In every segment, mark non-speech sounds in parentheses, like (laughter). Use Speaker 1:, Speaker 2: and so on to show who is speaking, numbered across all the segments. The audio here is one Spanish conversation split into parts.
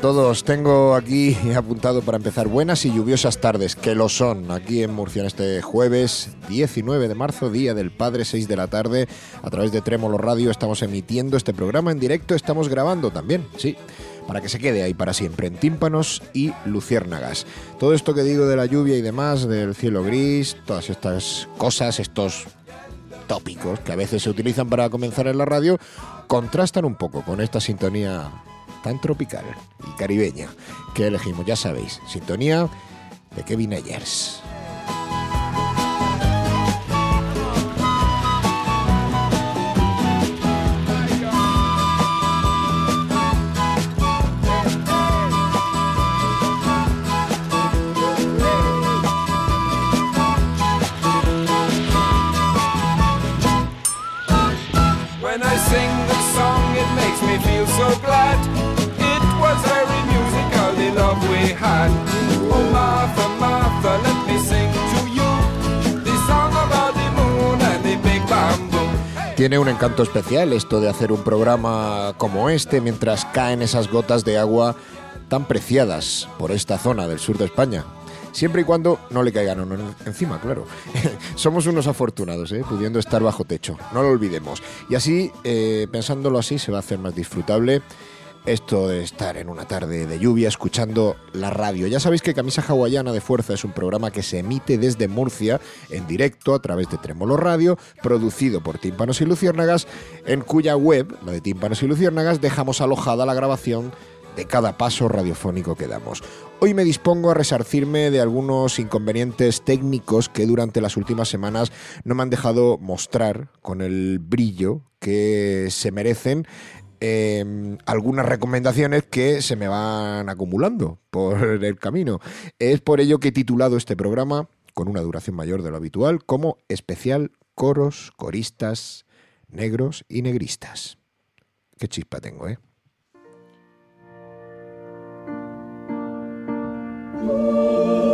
Speaker 1: todos, tengo aquí apuntado para empezar buenas y lluviosas tardes, que lo son, aquí en Murcia en este jueves 19 de marzo, Día del Padre, 6 de la tarde, a través de Trémolo Radio estamos emitiendo este programa en directo, estamos grabando también, sí, para que se quede ahí para siempre, en tímpanos y luciérnagas. Todo esto que digo de la lluvia y demás, del cielo gris, todas estas cosas, estos tópicos que a veces se utilizan para comenzar en la radio, contrastan un poco con esta sintonía tan tropical y caribeña que elegimos, ya sabéis, sintonía de Kevin Ayers. Tiene un encanto especial esto de hacer un programa como este mientras caen esas gotas de agua tan preciadas por esta zona del sur de España. Siempre y cuando no le caigan encima, claro. (laughs) Somos unos afortunados, ¿eh? pudiendo estar bajo techo, no lo olvidemos. Y así, eh, pensándolo así, se va a hacer más disfrutable esto de estar en una tarde de lluvia escuchando la radio. Ya sabéis que Camisa Hawaiana de Fuerza es un programa que se emite desde Murcia en directo a través de Tremolo Radio, producido por Tímpanos y Luciérnagas, en cuya web, la de Tímpanos y Luciérnagas, dejamos alojada la grabación de cada paso radiofónico que damos. Hoy me dispongo a resarcirme de algunos inconvenientes técnicos que durante las últimas semanas no me han dejado mostrar con el brillo que se merecen eh, algunas recomendaciones que se me van acumulando por (laughs) el camino. Es por ello que he titulado este programa, con una duración mayor de lo habitual, como especial coros, coristas, negros y negristas. Qué chispa tengo, ¿eh? El (laughs)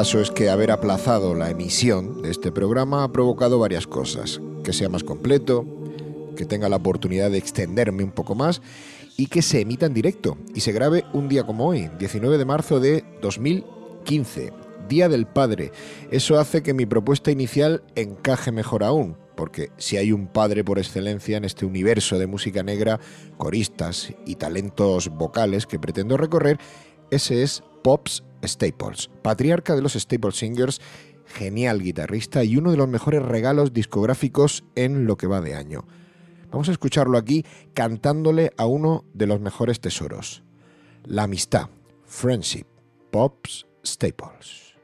Speaker 1: caso es que haber aplazado la emisión de este programa ha provocado varias cosas. Que sea más completo, que tenga la oportunidad de extenderme un poco más y que se emita en directo y se grabe un día como hoy, 19 de marzo de 2015, Día del Padre. Eso hace que mi propuesta inicial encaje mejor aún, porque si hay un padre por excelencia en este universo de música negra, coristas y talentos vocales que pretendo recorrer, ese es Pops Staples, patriarca de los Staples Singers, genial guitarrista y uno de los mejores regalos discográficos en lo que va de año. Vamos a escucharlo aquí cantándole a uno de los mejores tesoros, la amistad, Friendship, Pops Staples.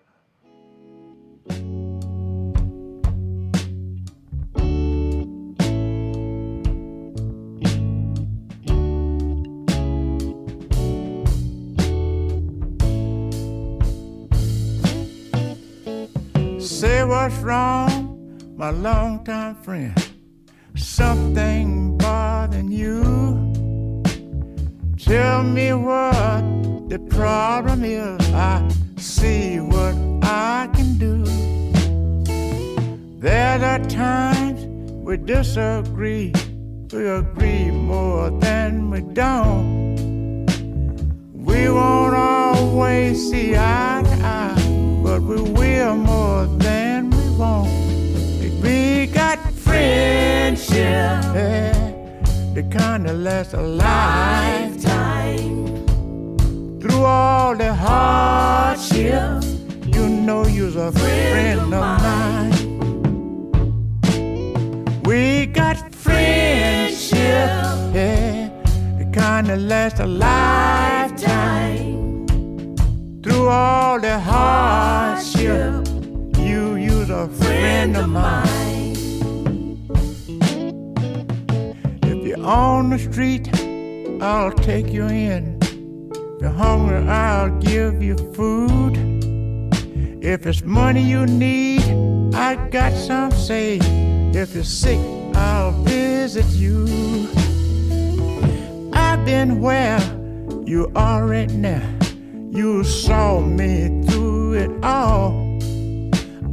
Speaker 2: Say what's wrong, my longtime friend. Something bothering you. Tell me what the problem is. I see what I can do. There are times we disagree. We agree more than we don't. We won't always see eye to eye, but we will more than we won't. We got friendship, yeah, the kind that lasts a lifetime. Through all the hardships, you know you're a friend of mine. We got friendship, yeah, the kind that lasts a lifetime. Through all the hardship, you use a friend of mine. If you're on the street, I'll take you in. If you're hungry, I'll give you food. If it's money you need, I got some say. If you're sick, I'll visit you. I've been where you are right now. You saw me through it all.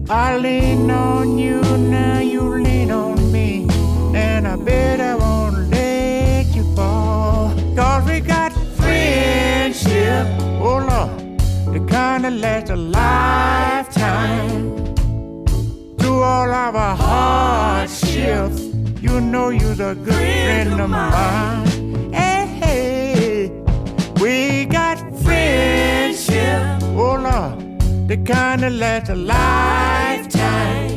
Speaker 2: I lean on you, now you lean on me. And I bet I won't let you fall. Cause we got friendship, oh Lord, the kind that lasts a lifetime. Through all of our hardships, you know you're a good friend of mine. Hey, hey, we got friendship, oh Lord, the kind that lasts a lifetime.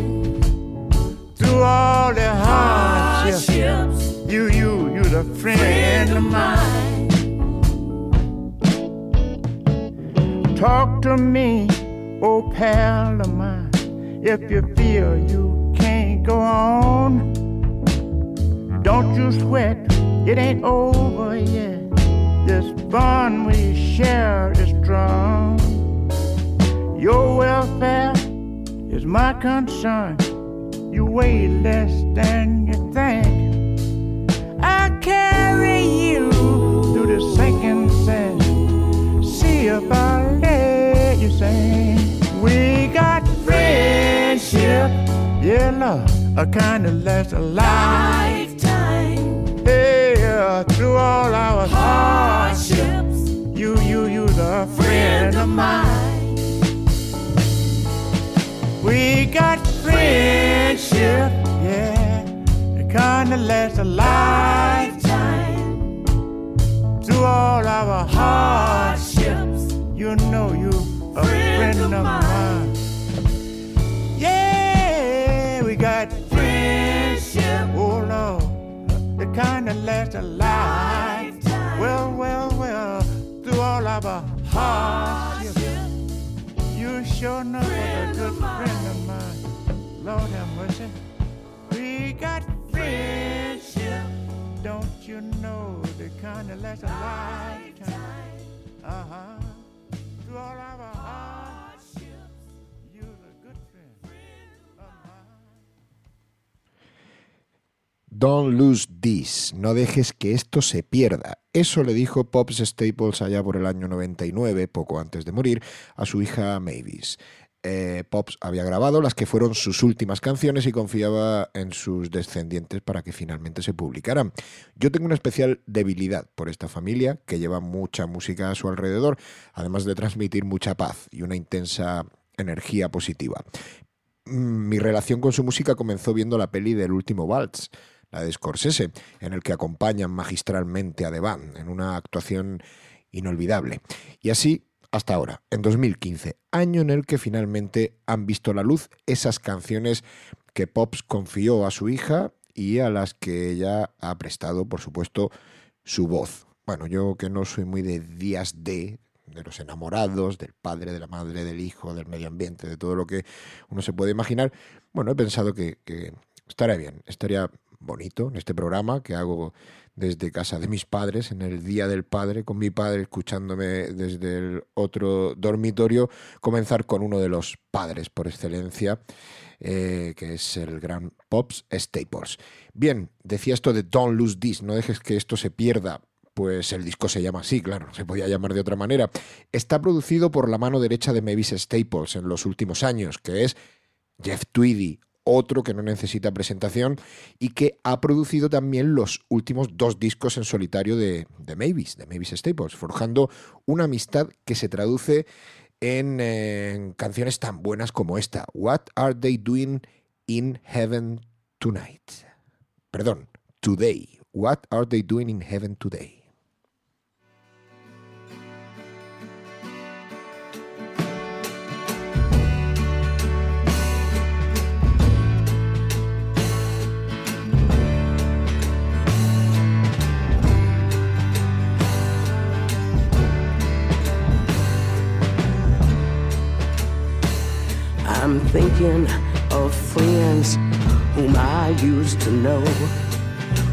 Speaker 2: Through all the hardships, you, you, you're the friend of mine. Talk to me, oh pal of mine, if you feel you can't go on. Don't you sweat, it ain't over yet. This bond we share is strong. Your welfare is my concern. You weigh less than you think. I carry you through the sinking sand. See if I let you sing. We got friendship, yeah, love, a kind of lasts a lifetime. Through all our hardships, you, you, you, the friend of mine. We got friendship, yeah, the kind that lasts a lifetime. Through all our hardships, you know you a friend, of mine. Yeah, the kind that lasts a lifetime. Well, well, well, through all of our hardships. You sure know what a good friend of mine. Lord have mercy. We got friendship. Don't you know the kind that lasts a lifetime? Uh huh. Through all of our hardships,
Speaker 1: Don't lose this, no dejes que esto se pierda. Eso le dijo Pops Staples allá por el año 99, poco antes de morir, a su hija Mavis. Eh, Pops había grabado las que fueron sus últimas canciones y confiaba en sus descendientes para que finalmente se publicaran. Yo tengo una especial debilidad por esta familia que lleva mucha música a su alrededor, además de transmitir mucha paz y una intensa energía positiva. Mm, Mi relación con su música comenzó viendo la peli del último Waltz, la de Scorsese, en el que acompañan magistralmente a Band en una actuación inolvidable. Y así hasta ahora, en 2015, año en el que finalmente han visto la luz esas canciones que Pops confió a su hija y a las que ella ha prestado, por supuesto, su voz. Bueno, yo que no soy muy de días de, de los enamorados, del padre, de la madre, del hijo, del medio ambiente, de todo lo que uno se puede imaginar, bueno, he pensado que, que estaría bien, estaría bonito en este programa que hago desde casa de mis padres, en el Día del Padre, con mi padre escucándome desde el otro dormitorio, comenzar con uno de los padres por excelencia, eh, que es el gran Pops Staples. Bien, decía esto de Don't Lose This, no dejes que esto se pierda. pues el disco se llama así, claro, se podía llamar de otra manera. Está producido por la mano derecha de Mavis Staples en los últimos años, que es Jeff Tweedy, otro que no necesita presentación y que ha producido también los últimos dos discos en solitario de, Mavis, de Mavis Staples, forjando una amistad que se traduce en, en canciones tan buenas como esta, What Are They Doing in Heaven Tonight? Perdón, Today. What Are They Doing in Heaven Today?
Speaker 3: I'm thinking of friends whom I used to know,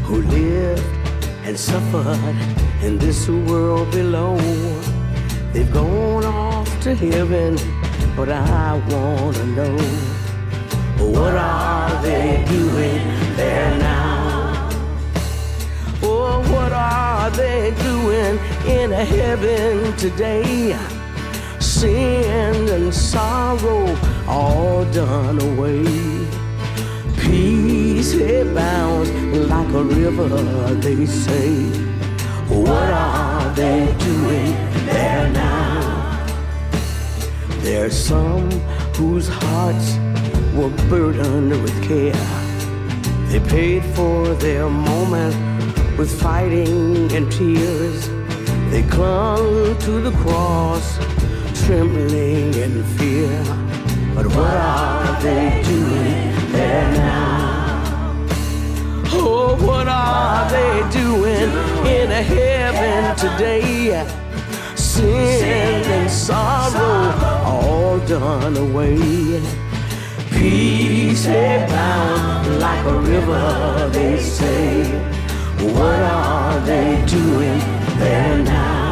Speaker 3: who lived and suffered in this world below. They've gone off to heaven, but I wanna know what are they doing there now? Oh, what are they doing in heaven today? Sin and sorrow all done away. Peace abounds like a river, they say. What are they doing there now? There's some whose hearts were burdened with care. They paid for their moment with fighting and tears. They clung to the cross, trembling in fear. But what are they doing there now? Oh, what are they doing in a heaven today? Sin and sorrow all done away. Peace abound like a river, they say. What are they doing there now?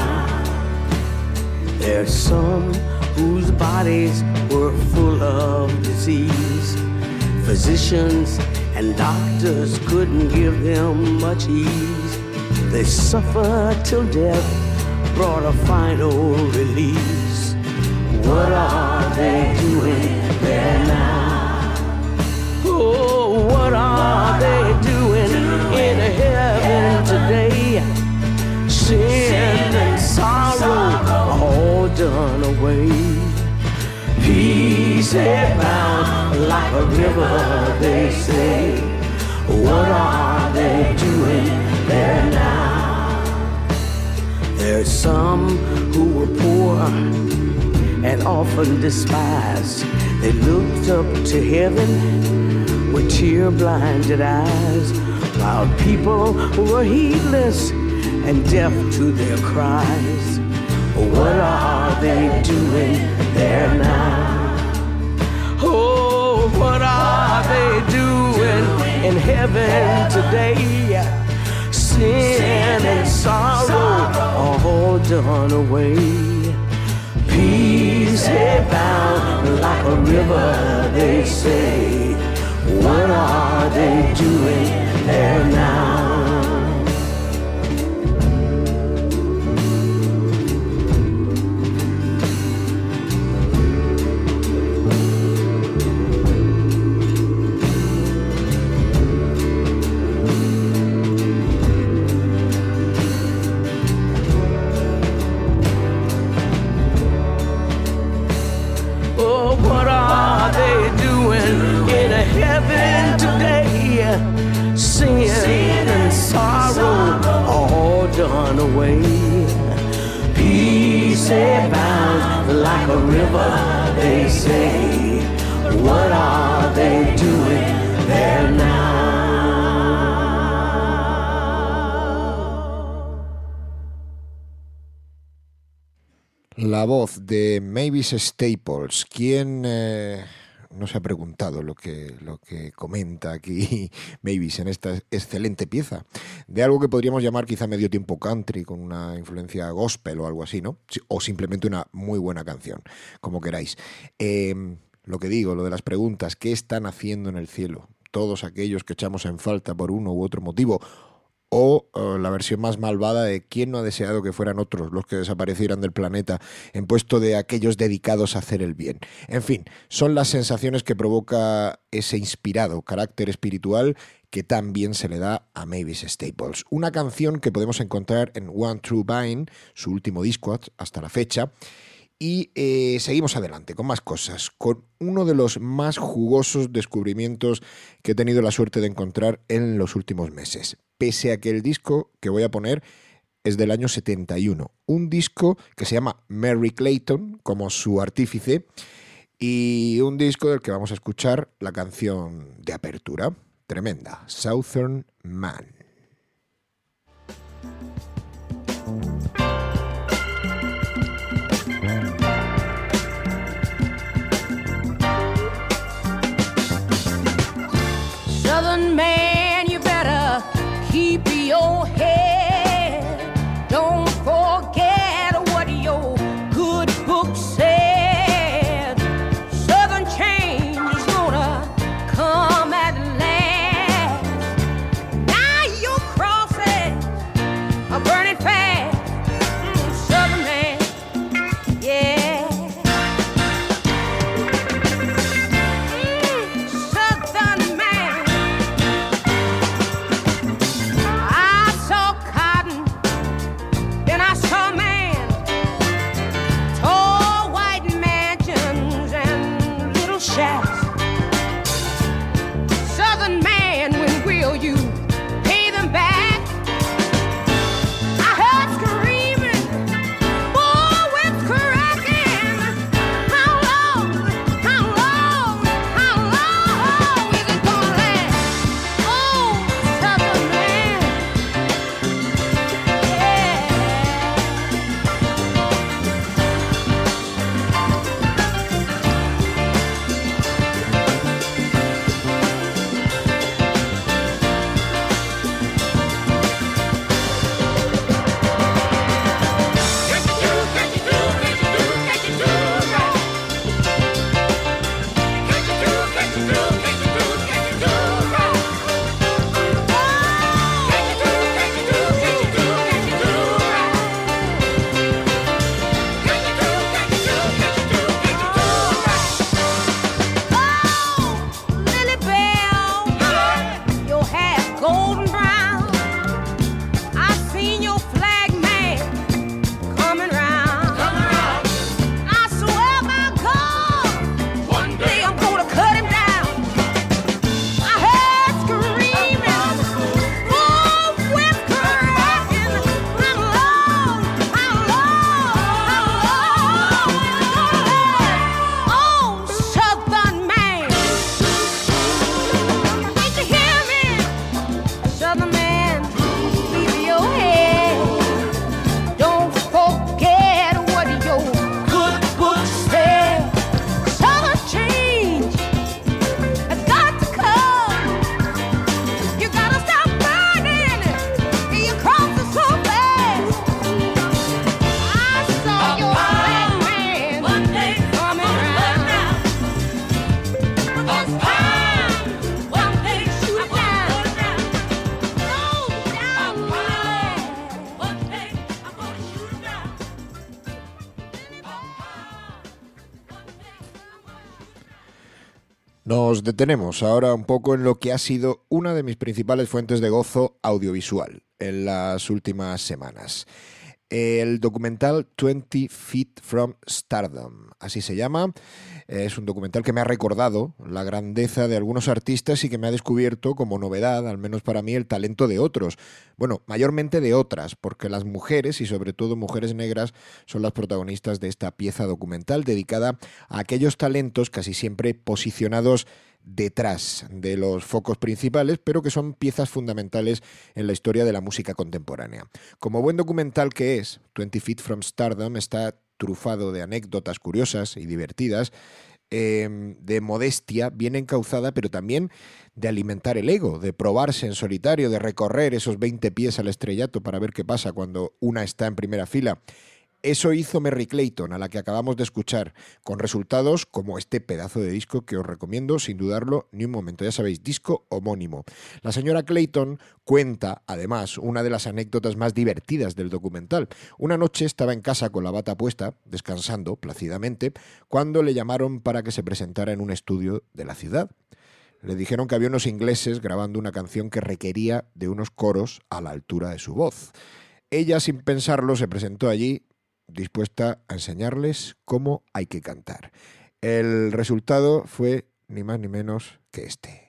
Speaker 3: There's some whose bodies were full of disease. Physicians and doctors couldn't give them much ease. They suffered till death brought a final release. What are they doing there now? Oh, what are they doing in heaven today? Sin and sorrow done away. Peace abound like a river, they say. What are they doing there now? There's some who were poor and often despised. They looked up to heaven with tear blinded eyes, while people were heedless and deaf to their cries. What are they doing there now? Oh, what are they doing in heaven today? Sin and sorrow all done away. Peace abound like a river, they say. What are they doing there now? Heaven today? Sin and sorrow all done away. Peace abound like a river, they say. What are they doing there now?
Speaker 1: La voz de Mavis Staples. ¿Quién eh, no se ha preguntado lo que, lo que comenta aquí (laughs) Mavis en esta excelente pieza? De algo que podríamos llamar quizá medio tiempo country, con una influencia gospel o algo así, ¿no? O simplemente una muy buena canción, como queráis. Eh, lo que digo, lo de las preguntas, ¿qué están haciendo en el cielo? Todos aquellos que echamos en falta por uno u otro motivo
Speaker 4: o eh, la versión más malvada de quién no ha deseado que fueran otros los que desaparecieran del planeta en puesto de aquellos dedicados a hacer el bien. En fin, son las sensaciones que provoca ese inspirado carácter espiritual que también se le da a Mavis Staples. Una canción que podemos encontrar en One True Vine, su último disco hasta la fecha, y eh, seguimos adelante con más cosas, con uno de los más jugosos descubrimientos que he tenido la suerte de encontrar en los últimos meses. Pese a que el disco que voy a poner es del año 71. Un disco que se llama Mary Clayton, como su artífice, y un disco del que vamos a escuchar la canción de apertura, tremenda, Southern Man. Nos detenemos ahora un poco en lo que ha sido una de mis principales fuentes de gozo audiovisual en las últimas semanas. El documental 20 Feet from Stardom, así se llama. Es un documental que me ha recordado la grandeza de algunos artistas y que me ha descubierto como novedad, al menos para mí, el talento de otros. Bueno, mayormente de otras, porque las mujeres, y sobre todo mujeres negras, son las protagonistas de esta pieza documental dedicada a aquellos talentos casi siempre posicionados detrás de los focos principales, pero que son piezas fundamentales en la historia de la música contemporánea. Como buen documental que es, 20 Feet from Stardom está trufado de anécdotas curiosas y divertidas, em, de modestia bien encauzada, pero también de alimentar el ego, de probarse en solitario, de recorrer esos 20 pies al estrellato para ver qué pasa cuando una está en primera fila.
Speaker 1: Eso hizo Merry Clayton, a la que acabamos de escuchar, con resultados como este pedazo de disco que os recomiendo sin dudarlo ni un momento. Ya sabéis, disco homónimo. La señora Clayton cuenta, además, una de las anécdotas más divertidas del documental. Una noche estaba en casa con la bata puesta, descansando plácidamente, cuando le llamaron para que se presentara en un estudio de la ciudad. Le dijeron que había unos ingleses grabando una canción que requería de unos coros a la altura de su voz. Ella, sin pensarlo, se presentó allí dispuesta a enseñarles cómo hay que cantar. El resultado fue ni más ni menos que este.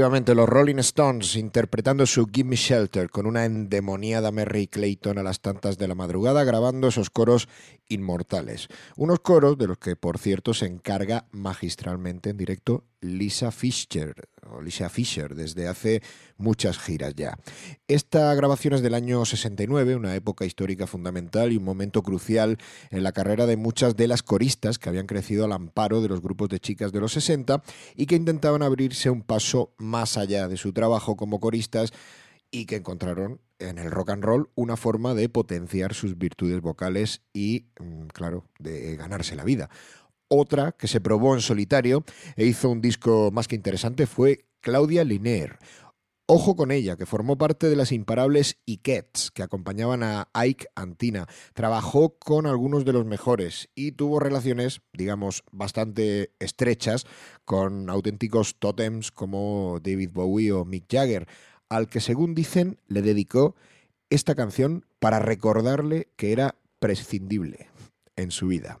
Speaker 1: Los Rolling Stones interpretando su Give Me Shelter con una endemoniada Mary Clayton a las tantas de la madrugada grabando esos coros inmortales. Unos coros de los que, por cierto, se encarga magistralmente en directo Lisa Fischer, o Lisa Fischer, desde hace muchas giras ya. Esta grabación es del año 69, una época histórica fundamental y un momento crucial en la carrera de muchas de las coristas que habían crecido al amparo de los grupos de chicas de los 60 y que intentaban abrirse un paso más allá de su trabajo como coristas y que encontraron en el rock and roll una forma de potenciar sus virtudes vocales y, mm, claro, de ganarse la vida. Otra que se probó en solitario e hizo un disco más que interesante fue Claudia Liner. Ojo con ella, que formó parte de las imparables Ikets que acompañaban a Ike Antina. Trabajó con algunos de los mejores y tuvo relaciones, digamos, bastante estrechas con auténticos tótems como David Bowie o Mick Jagger al que según dicen le dedicó esta canción para recordarle que era prescindible en su vida.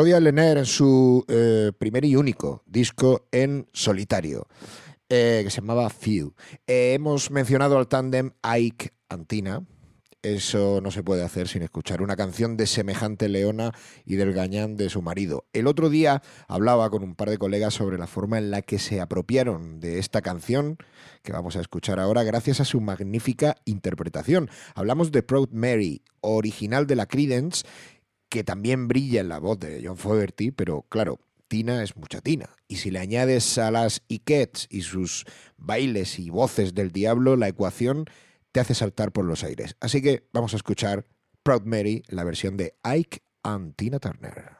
Speaker 1: Claudia Lener en su eh, primer y único disco en solitario, eh, que se llamaba Few. Eh, hemos mencionado al tándem Ike Antina. Eso no se puede hacer sin escuchar una canción de semejante leona y del gañán de su marido. El otro día hablaba con un par de colegas sobre la forma en la que se apropiaron de esta canción que vamos a escuchar ahora gracias a su magnífica interpretación. Hablamos de Proud Mary, original de la Credence que también brilla en la voz de John Fogerty, pero claro, Tina es mucha Tina. Y si le añades a las Ikets y sus bailes y voces del diablo, la ecuación te hace saltar por los aires. Así que vamos a escuchar Proud Mary, la versión de Ike and Tina Turner.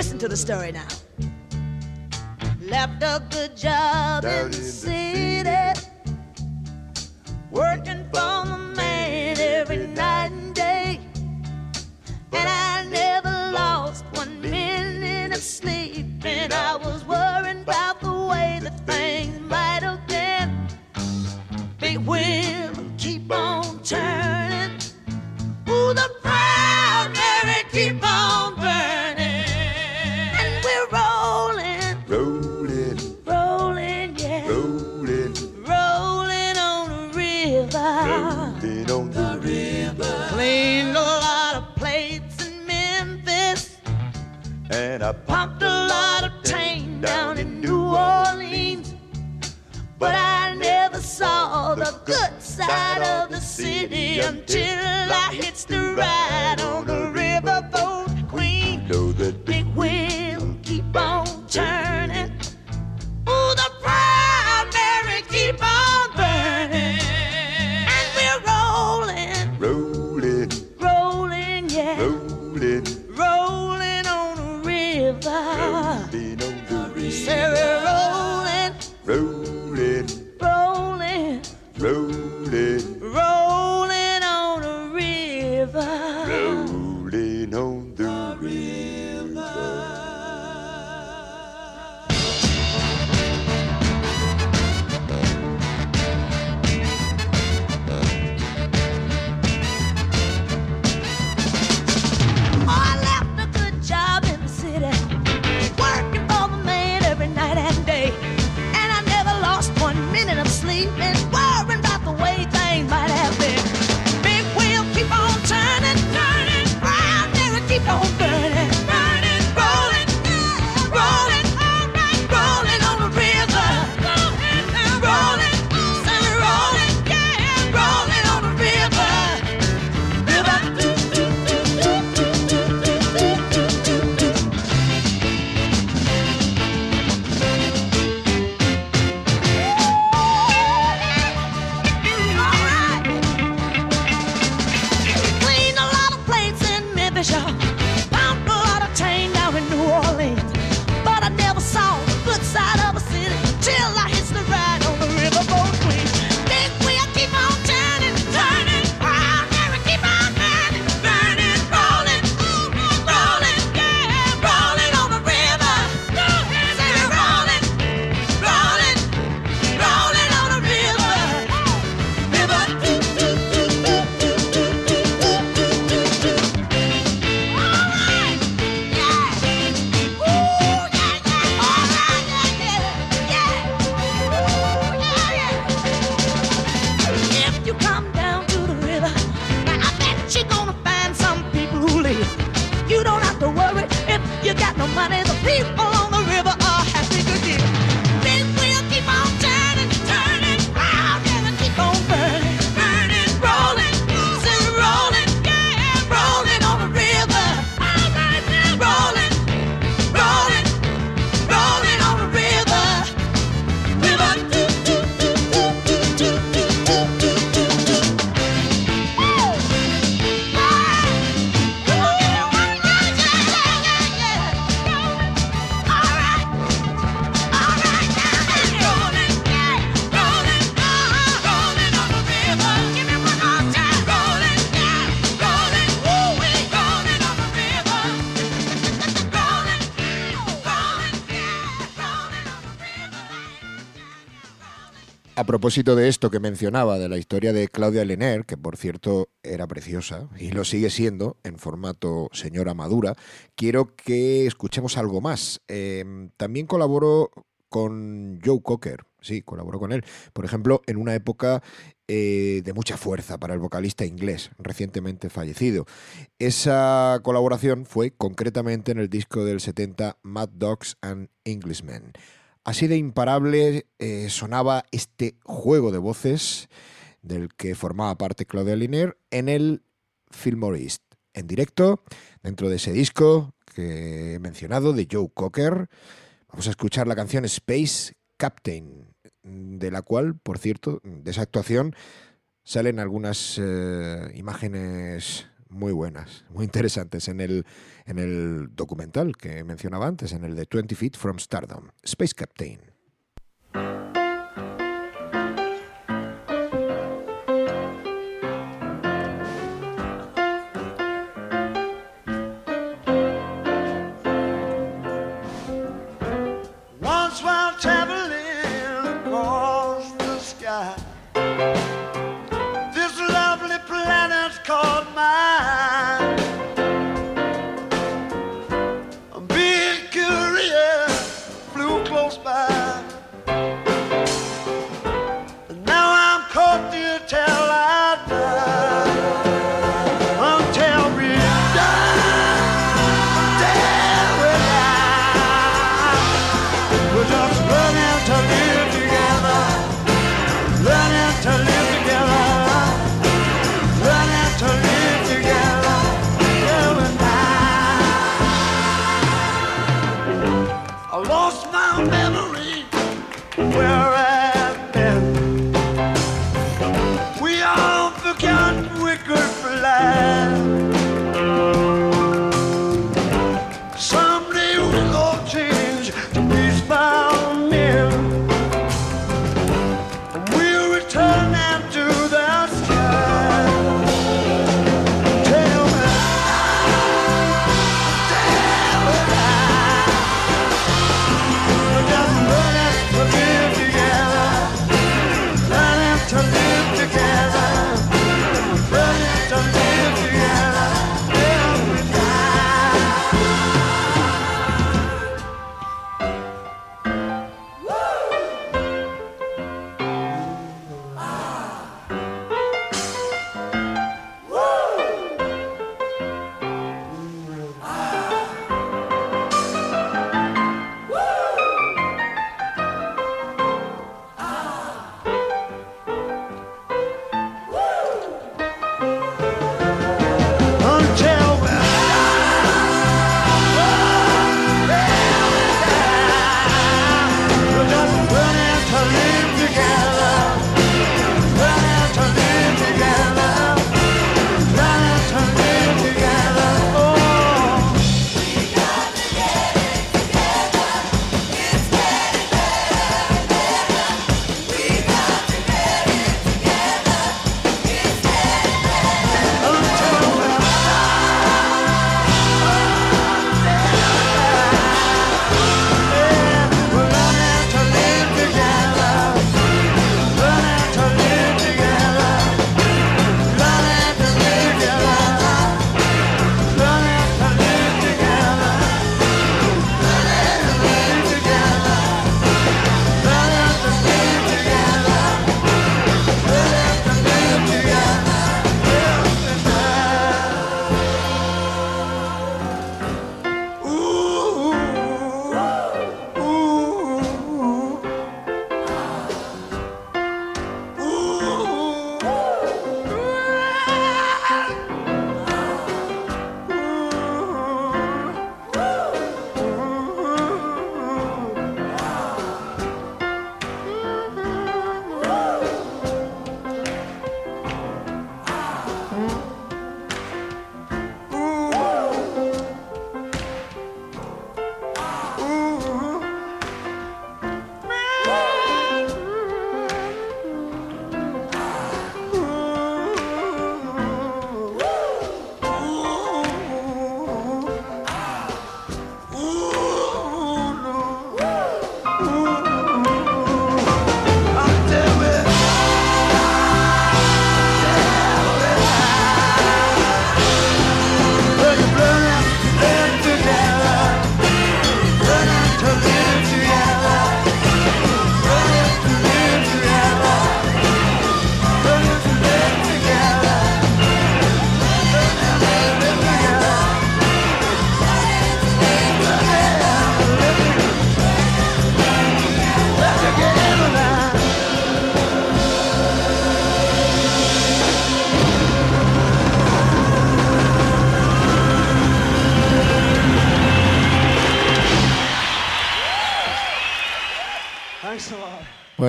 Speaker 5: Listen to the story now. Left a good job Down in the city, city, working for the man every night and day. And I never lost one minute of sleep, and I was worrying about the way that things might have been. Big win on turning. Ooh, the proud Mary keep on burning. And we're rolling,
Speaker 6: rolling,
Speaker 5: rolling, yeah,
Speaker 6: rolling,
Speaker 5: rolling on the river,
Speaker 6: rolling on the, the river.
Speaker 5: Cleaned a lot of plates in Memphis,
Speaker 6: and I
Speaker 5: pumped a lot of tang down in New Orleans, but I saw the good side of the city until I hits the ride on the riverboat.
Speaker 1: propósito de esto que mencionaba, de la historia de Claudia Lener, que por cierto era preciosa y lo sigue siendo en formato señora madura, quiero que escuchemos algo más. Em, también colaboró
Speaker 7: con Joe Cocker, sí, colaboró con él. Por ejemplo, en una época eh, de mucha fuerza para el vocalista inglés, recientemente fallecido. Esa colaboración fue concretamente en el disco del 70 Mad Dogs and Englishmen. Así de imparable eh, sonaba este juego de voces del que formaba parte Claudia Liner en el Fillmore East, en directo, dentro de ese disco que he mencionado de Joe Cocker. Vamos a escuchar la canción Space Captain, de la cual, por cierto, de esa actuación salen algunas eh, imágenes muy buenas, muy interesantes en el, en el documental que mencionaba antes, en el de 20 Feet from Stardom, Space Captain.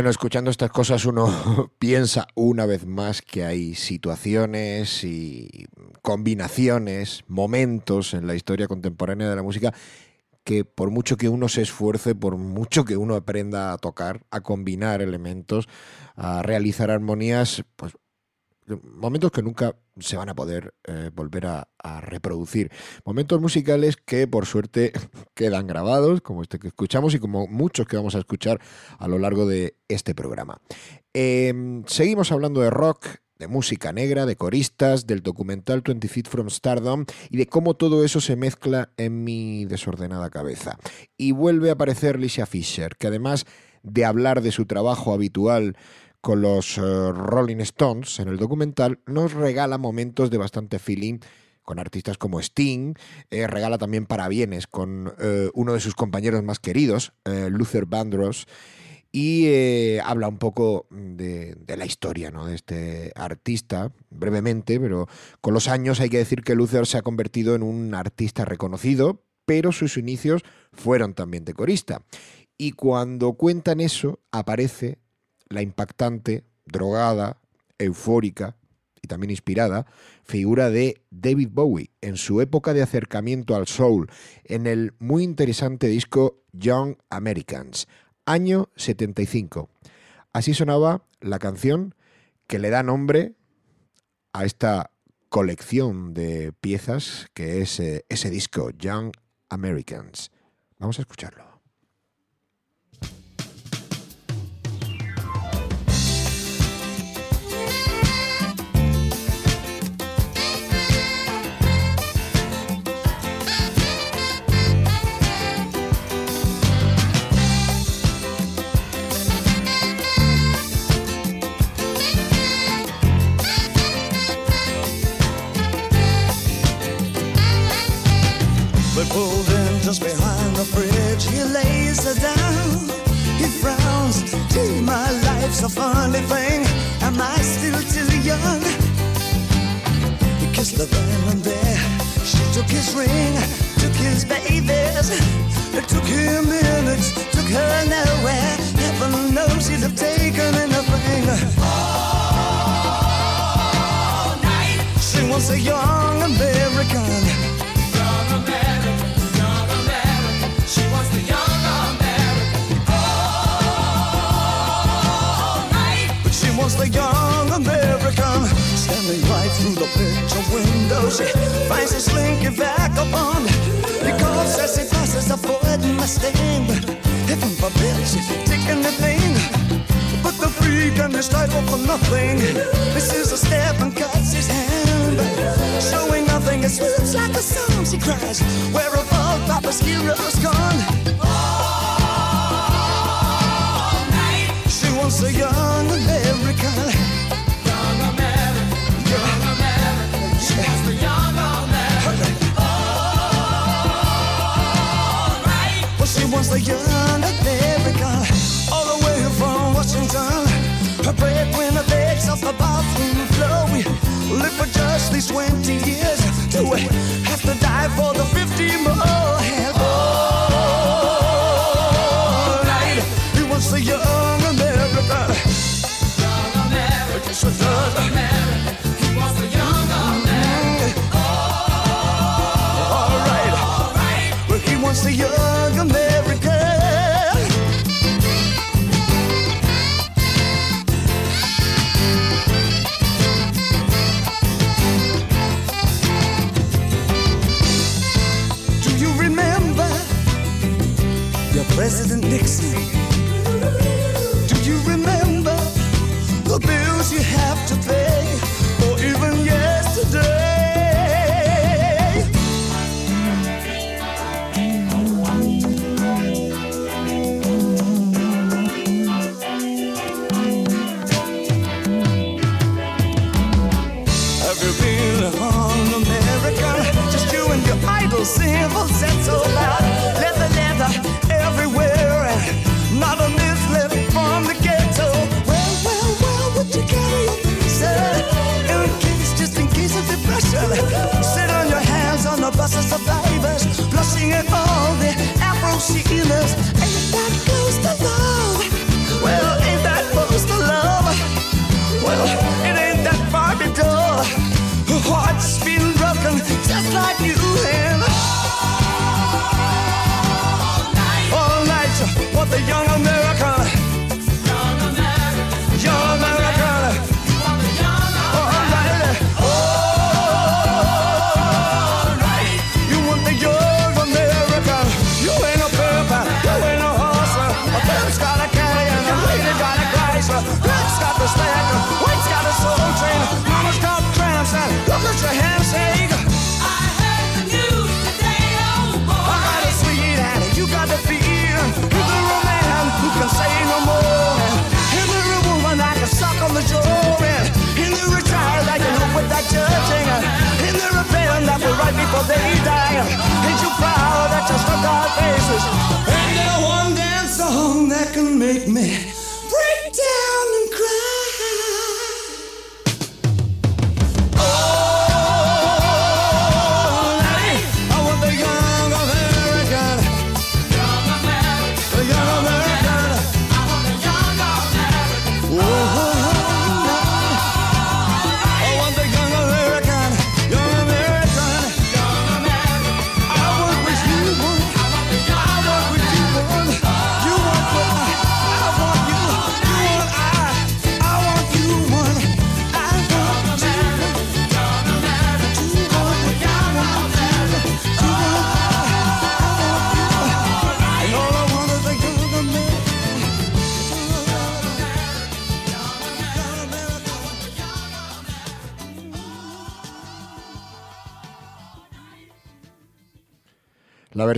Speaker 1: Bueno, escuchando estas cosas uno (laughs) piensa una vez más que hay situaciones y combinaciones, momentos en la historia contemporánea de la música que por mucho que uno se esfuerce, por mucho que uno aprenda a tocar, a combinar elementos, a realizar armonías, pues momentos que nunca se van a poder eh, volver a, reproducir. Momentos musicales que por suerte (laughs) quedan grabados, como este que escuchamos y como muchos que vamos a escuchar a lo largo de este programa. Em, seguimos hablando de rock, de música negra, de coristas, del documental 20 Feet from Stardom y de cómo todo eso se mezcla en mi desordenada cabeza. Y vuelve a aparecer Alicia Fisher, que además de hablar de su trabajo habitual con los eh, Rolling Stones en el documental, nos regala momentos de bastante feeling con artistas como Sting, eh, regala también parabienes con eh, uno de sus compañeros más queridos, Luther Vandross, y habla un poco de, de la historia ¿no? de este artista, brevemente, pero con los años hay que decir que Luther se ha convertido en un artista reconocido, pero sus inicios fueron también de corista. Y cuando cuentan eso, aparece la impactante, drogada, eufórica y también inspirada figura de David Bowie en su época de acercamiento al soul, en el muy interesante disco Young Americans, año 75. Así sonaba la canción que le da nombre a esta colección de piezas que es eh, ese disco, Young Americans. Vamos a escucharlo.
Speaker 7: Just behind the bridge. He lays her down. He frowns. Gee, my life's a funny thing. Am I still too young? He kissed her then and there. She took his ring, took his babies. It took him minutes, took her nowhere. Heaven knows he'd have taken anything. All night. She was a young American. she finds kanskje feil som slinker vekk as bånd. passes, korset sin passer seg for et mastin. Heaven forbinder taking the blink. But the freak freedom is life for nothing. This is a step and cuts his hand. Showing nothing, it sweeps like a song she cries. Where of all Papa's heroes gone? All night. She wants a young American. The young American. All the way from Washington. Her breadwinner begs off the bathroom floor. We live for just these 20 years. Do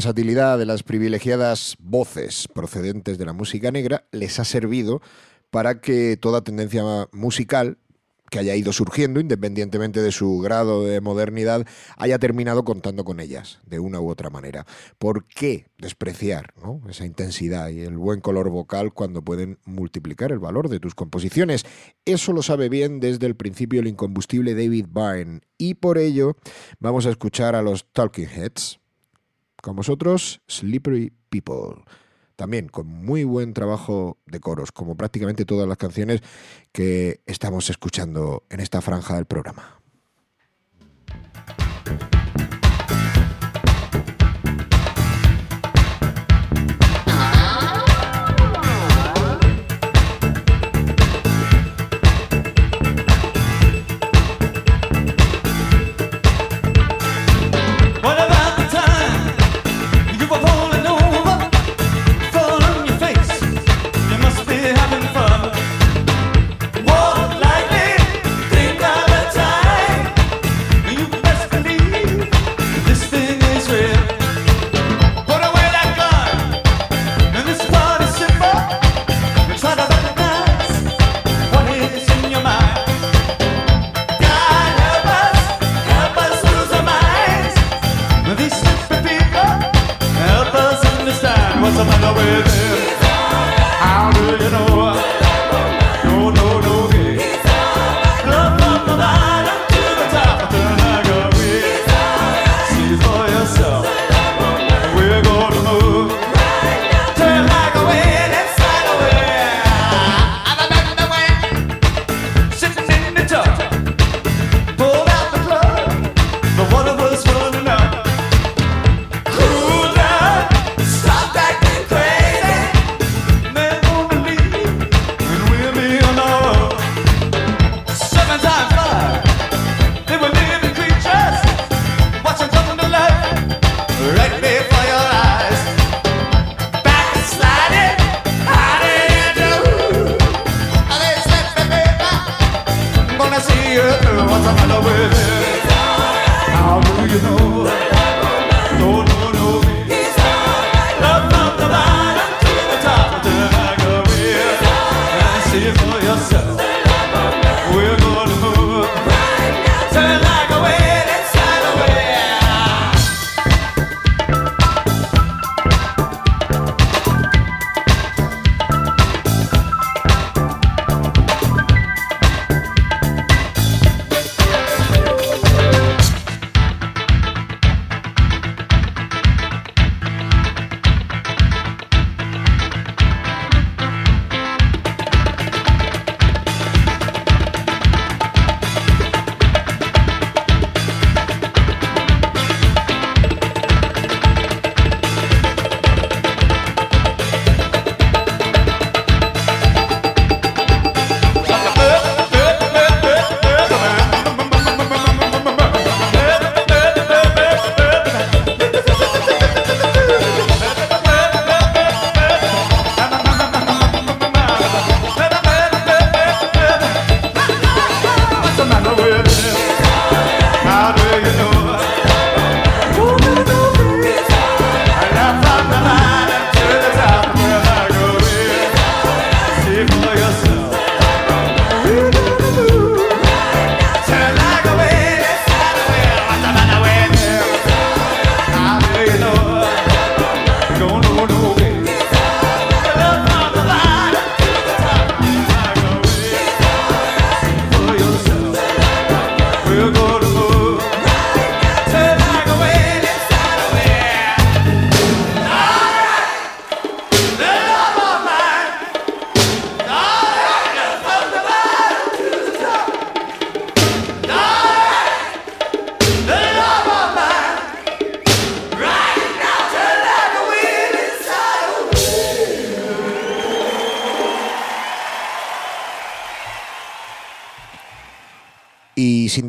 Speaker 1: versatilidad de las privilegiadas voces procedentes de la música negra les ha servido para que toda tendencia musical que haya ido surgiendo, independientemente de su grado de modernidad, haya terminado contando con ellas, de una u otra manera. ¿Por qué despreciar esa intensidad y el buen color vocal cuando pueden multiplicar el valor de tus composiciones? Eso lo sabe bien desde el principio el incombustible David Byrne, y por ello vamos a escuchar a los Talking Heads. Con vosotros, Slippery People. También con muy buen trabajo de coros, como prácticamente todas las canciones que estamos escuchando en esta franja del programa.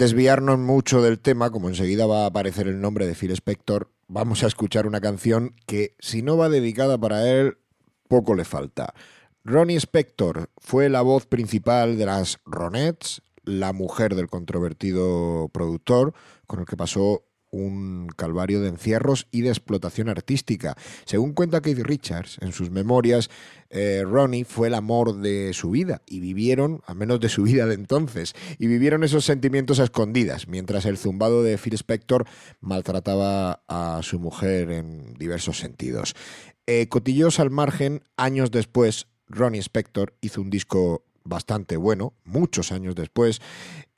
Speaker 1: Desviarnos mucho del tema, como enseguida va a aparecer el nombre de Phil Spector, vamos a escuchar una canción que, si no va dedicada para él, poco le falta. Ronnie Spector fue la voz principal de las Ronettes, la mujer del controvertido productor, con el que pasó un calvario de encierros y de explotación artística. Según cuenta Keith Richards en sus memorias, eh, Ronnie fue el amor de su vida y vivieron, al menos de su (laughs) vida de entonces, y vivieron esos sentimientos a escondidas, mientras el zumbado de Phil Spector maltrataba a su mujer en diversos sentidos. Eh, cotillos al margen, años después, Ronnie Spector hizo un disco bastante bueno, muchos años después,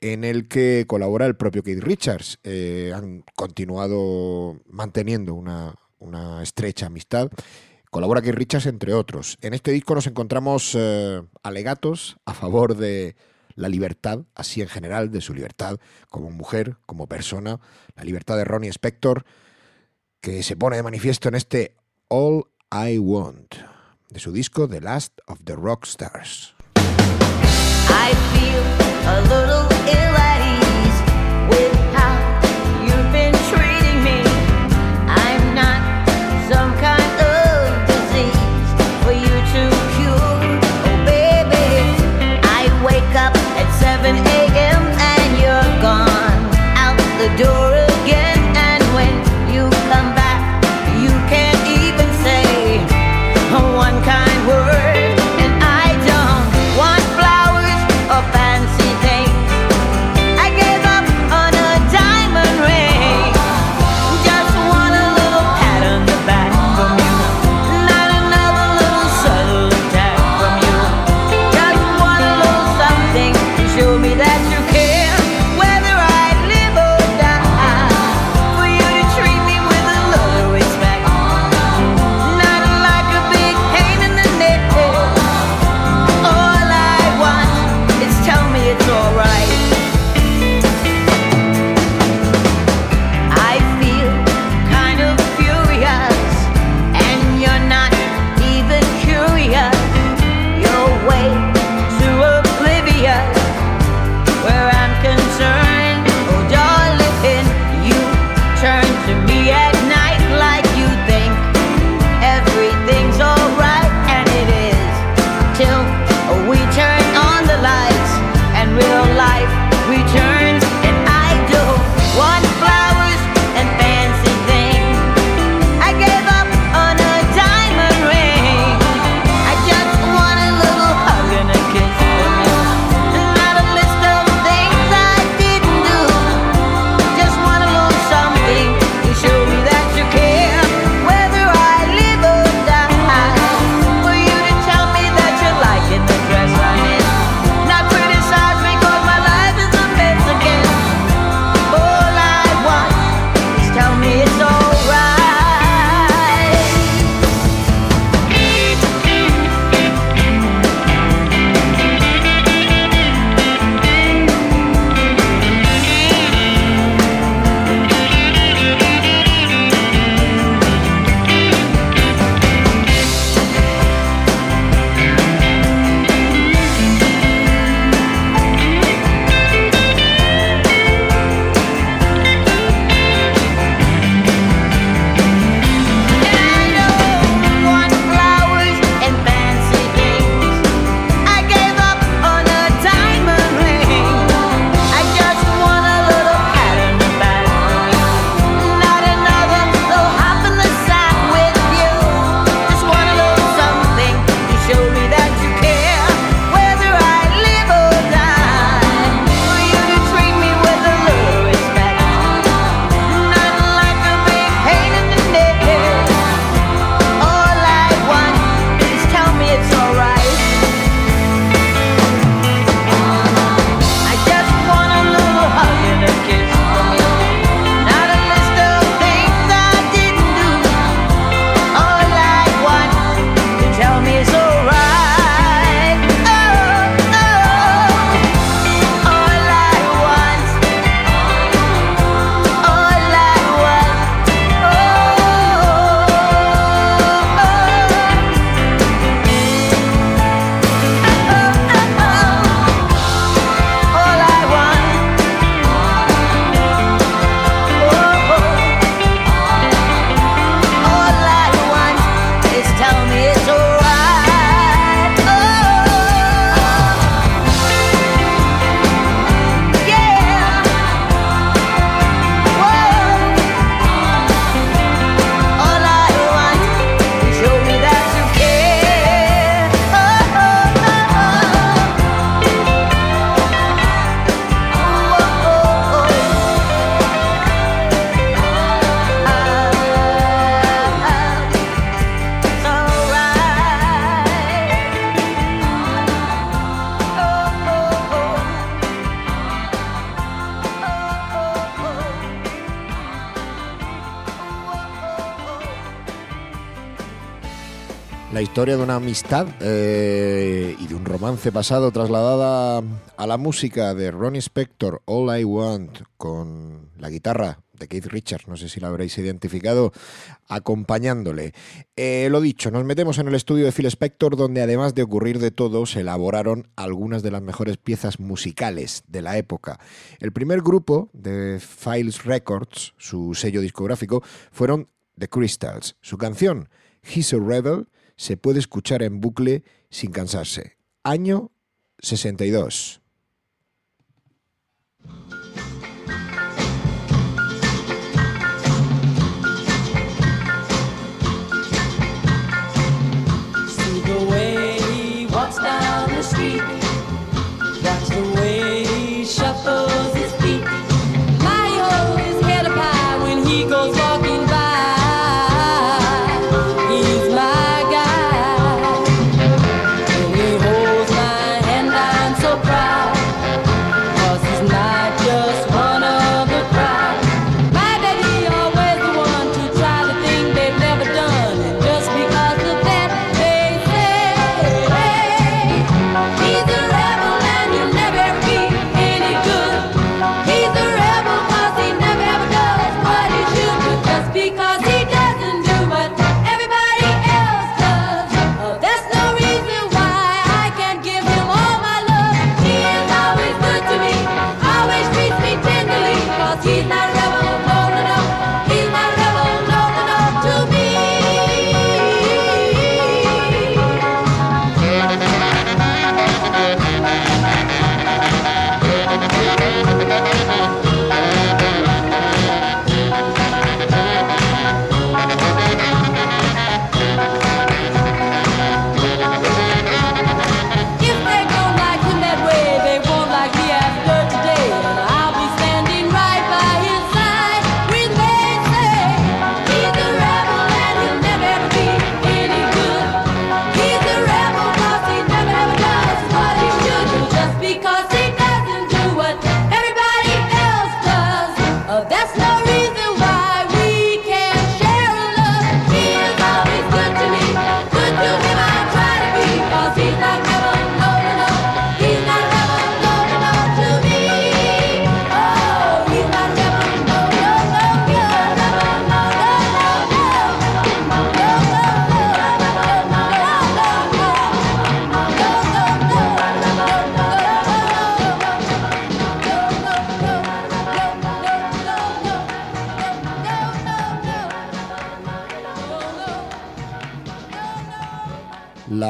Speaker 1: en el que colabora el propio Keith Richards. Eh, han continuado manteniendo una, una, estrecha amistad. Colabora Keith Richards, entre otros. En este disco nos encontramos eh, alegatos a favor de la libertad, así en general, de su libertad como mujer, como persona, la libertad de Ronnie Spector, que se pone de manifiesto en este All I Want, de su disco The Last of the Rock Stars.
Speaker 5: I feel a little ill at ease with
Speaker 1: historia de una amistad eh, y de un romance pasado trasladada a la música de Ronnie Spector, All I Want, con la guitarra de Keith Richards, no sé si la habréis identificado, acompañándole. Eh, lo dicho, nos metemos en el estudio de Phil Spector, donde además de ocurrir de todo, se elaboraron algunas de las mejores piezas musicales de la época. El primer grupo de Files Records, su sello discográfico, fueron The Crystals. Su canción, He's a Rebel, se puede escuchar en bucle sin cansarse. Año 62.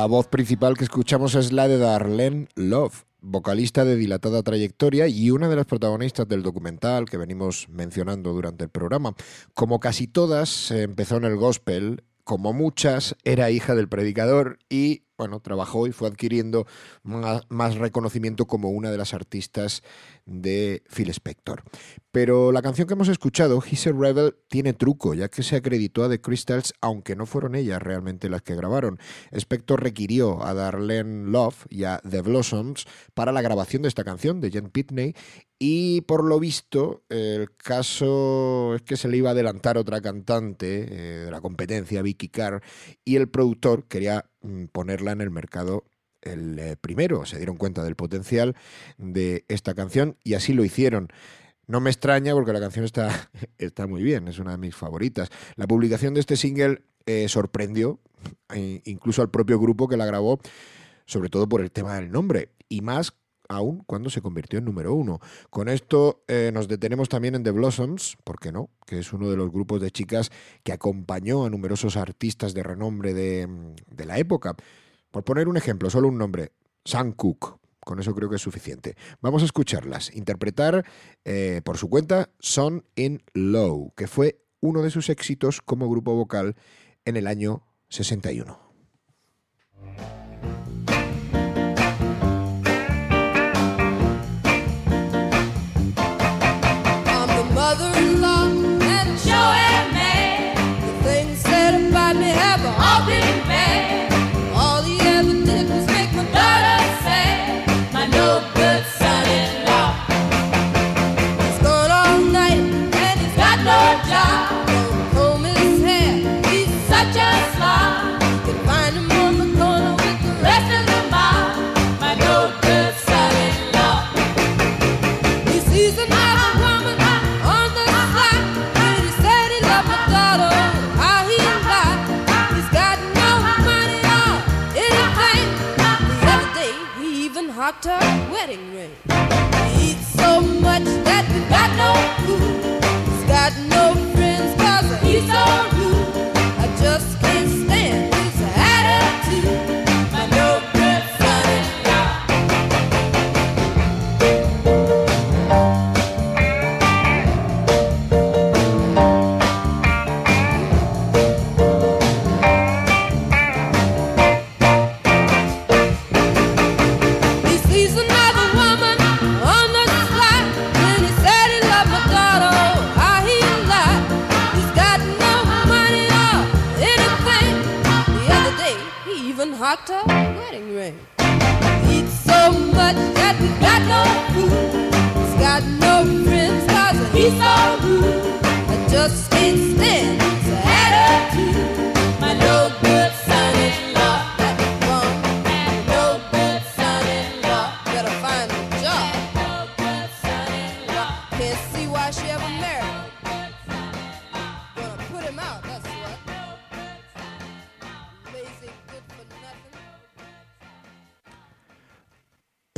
Speaker 1: Voz principal que escuchamos es la de Darlene Love, vocalista de dilatada trayectoria y una de las protagonistas del documental que venimos mencionando durante el programa. Como casi todas, eh, empezó en el gospel, como muchas, era hija del predicador y, bueno, trabajó y fue adquiriendo más, más reconocimiento como una de las artistas de Phil Spector. Pero la canción que hemos escuchado, He's a Rebel, tiene truco, ya que se acreditó a The Crystals, aunque no fueron ellas realmente las que grabaron. Spector requirió a Darlene Love y a The Blossoms para la grabación de esta canción de Jen Pitney y por lo visto el caso es que se le iba a adelantar otra cantante eh, de la competencia, Vicky Carr, y el productor quería mm, ponerla en el mercado el eh, primero. Se dieron cuenta del potencial de esta canción y así lo hicieron. No me extraña porque la canción está, (laughs) está muy bien, es una de mis favoritas. La publicación de este single eh, sorprendió eh, incluso al propio grupo que la grabó, sobre todo por el tema del nombre, y más aún cuando se convirtió en número uno. Con esto nos detenemos también en The Blossoms, ¿por qué no? Que es uno de los grupos de chicas que acompañó a numerosos artistas de renombre de la época. Por poner un ejemplo, solo un nombre, Sam Cooke. Con eso creo que es suficiente. Vamos a escucharlas. Interpretar eh, por su cuenta Son in Low, que fue uno de sus éxitos como grupo vocal en el año 61.
Speaker 4: Hocked her wedding ring. He eats so much that we got no food. He's got no friends cause he's so he even her wedding ring. He eats so much that we got no food. He's got no friends cause he's so rude. I just can't stand his attitude. My no good son-in-law, that bum. No good son-in-law, better find a job. No good son-in-law, can't see why she ever married.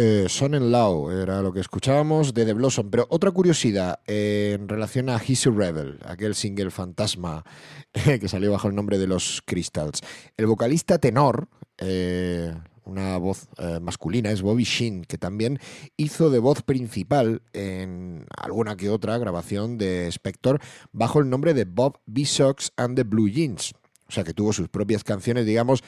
Speaker 1: Eh, Son en Law era lo que escuchábamos de The Blossom. Pero otra curiosidad eh, en relación a He's Rebel, aquel single fantasma (laughs) que salió bajo el nombre de los Crystals. El vocalista tenor, eh, una voz eh, masculina, es Bobby Sheen, que también hizo de voz principal en alguna que otra grabación de Spector bajo el nombre de Bob B. Sox and the Blue Jeans. O sea que tuvo sus propias canciones, digamos,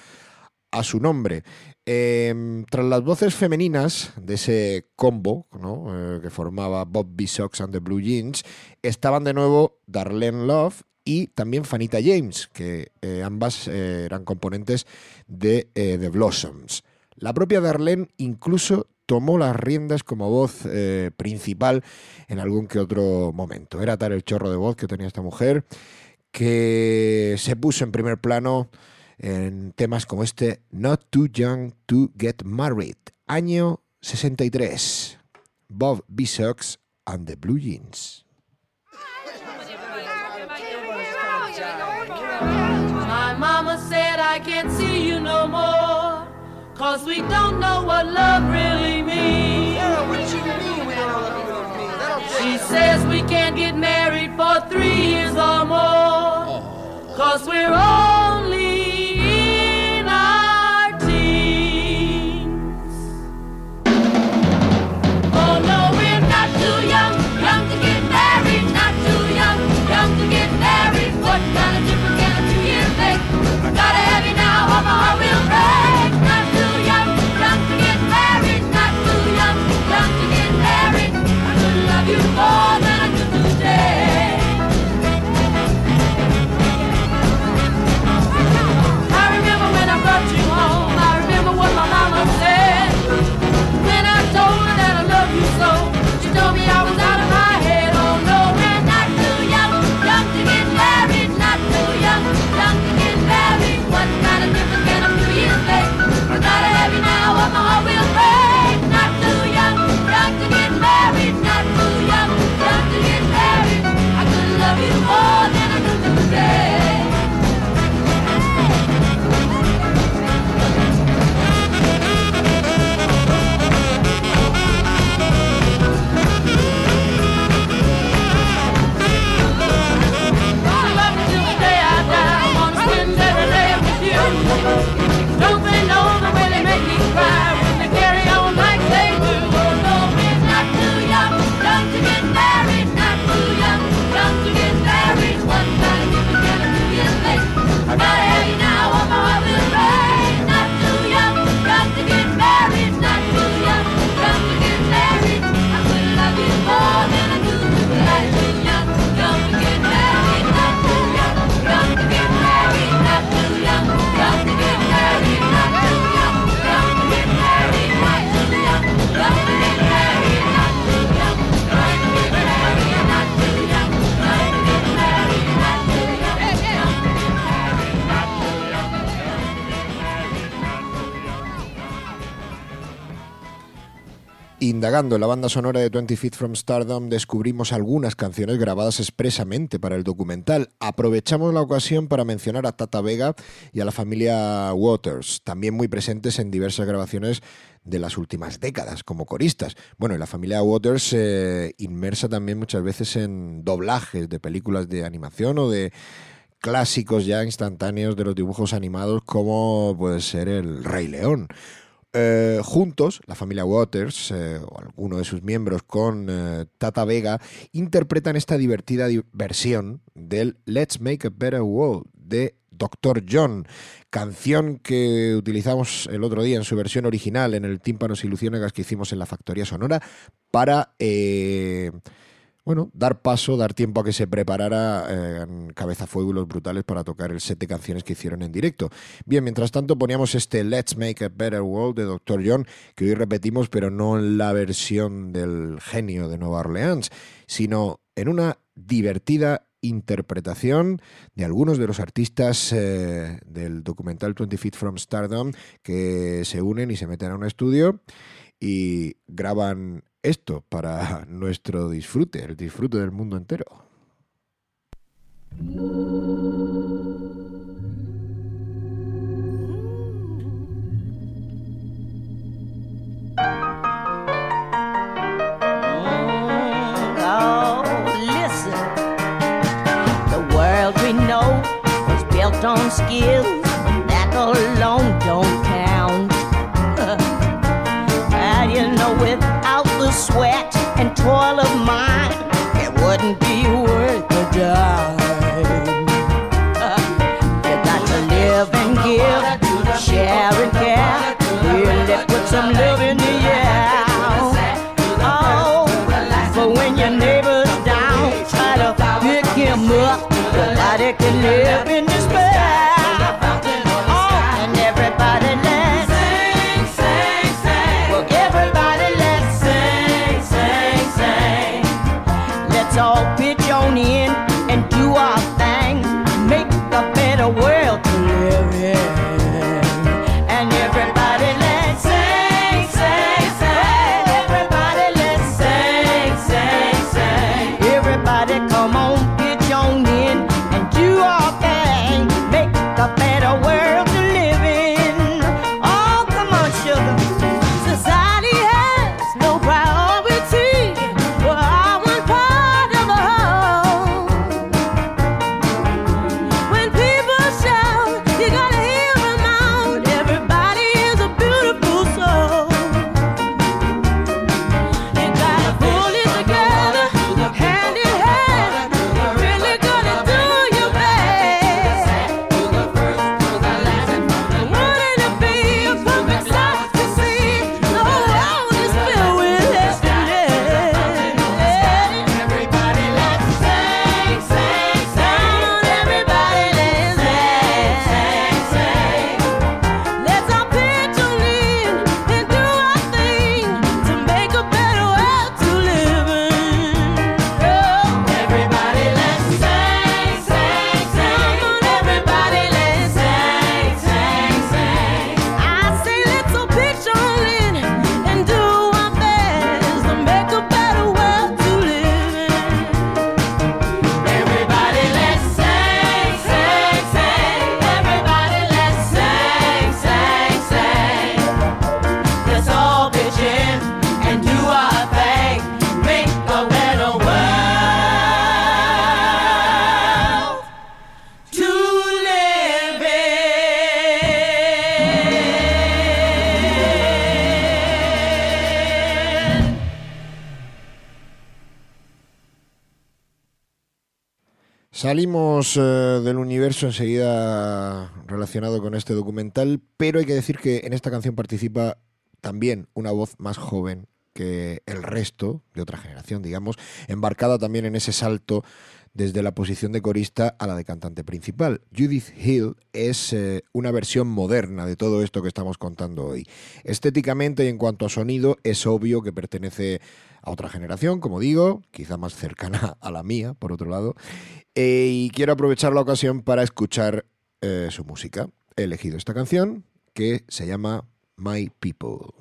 Speaker 1: a su nombre. Eh, tras las voces femeninas de ese combo ¿no? Eh, que formaba Bob. Sox and the Blue Jeans, estaban de nuevo Darlene Love y también Fanita James, que eh, ambas eh, eran componentes de The Blossoms. La propia Darlene incluso tomó las riendas como voz principal en algún que otro momento. Era tal el chorro de voz que tenía esta mujer que se puso en primer plano en temas como este Not Too Young to Get Married, año 63. Bob B. Sox and the Blue Jeans.
Speaker 8: My mama said I can't see you no more. Cause we don't know what love really means. She says we can't get married for three years or more. Cause we're only
Speaker 1: Indagando en la banda sonora de 20 Feet from Stardom descubrimos algunas canciones grabadas expresamente para el documental. Aprovechamos la ocasión para mencionar a Tata Vega y a la familia Waters, también muy presentes en diversas grabaciones de las últimas décadas como coristas. Bueno, y la familia Waters eh, inmersa también muchas veces en doblajes de películas de animación o de clásicos ya instantáneos de los dibujos animados como puede ser el Rey León. Eh, juntos, la familia Waters eh, o alguno de sus miembros con eh, Tata Vega interpretan esta divertida di- versión del Let's Make a Better World de Dr. John, canción que utilizamos el otro día en su versión original en el Tímpanos y Luciérnagas que hicimos en la Factoría Sonora para bueno, dar paso, dar tiempo a que se preparara eh, Cabeza Fuego y los Brutales para tocar el set de canciones que hicieron en directo. Bien, mientras tanto poníamos este Let's Make a Better World de Dr. John, que hoy repetimos, pero no en la versión del genio de Nueva Orleans, sino en una divertida interpretación de algunos de los artistas eh, del documental 20 Feet from Stardom que se unen y se meten a un estudio y graban esto para (laughs) nuestro disfrute, el disfrute del mundo entero.
Speaker 5: Oh, listen. Sweat and toil of
Speaker 1: Salimos eh, del universo enseguida relacionado con este documental, pero hay que decir que en esta canción participa también una voz más joven que el resto, de otra generación, digamos, embarcada también en ese salto desde la posición de corista a la de cantante principal. Judith Hill es eh, una versión moderna de todo esto que estamos contando hoy. Estéticamente y en cuanto a sonido, es obvio que pertenece a otra generación, como digo, quizá más cercana a la mía, por otro lado, eh, y quiero aprovechar la ocasión para escuchar eh, su música. He elegido esta canción que se llama My People.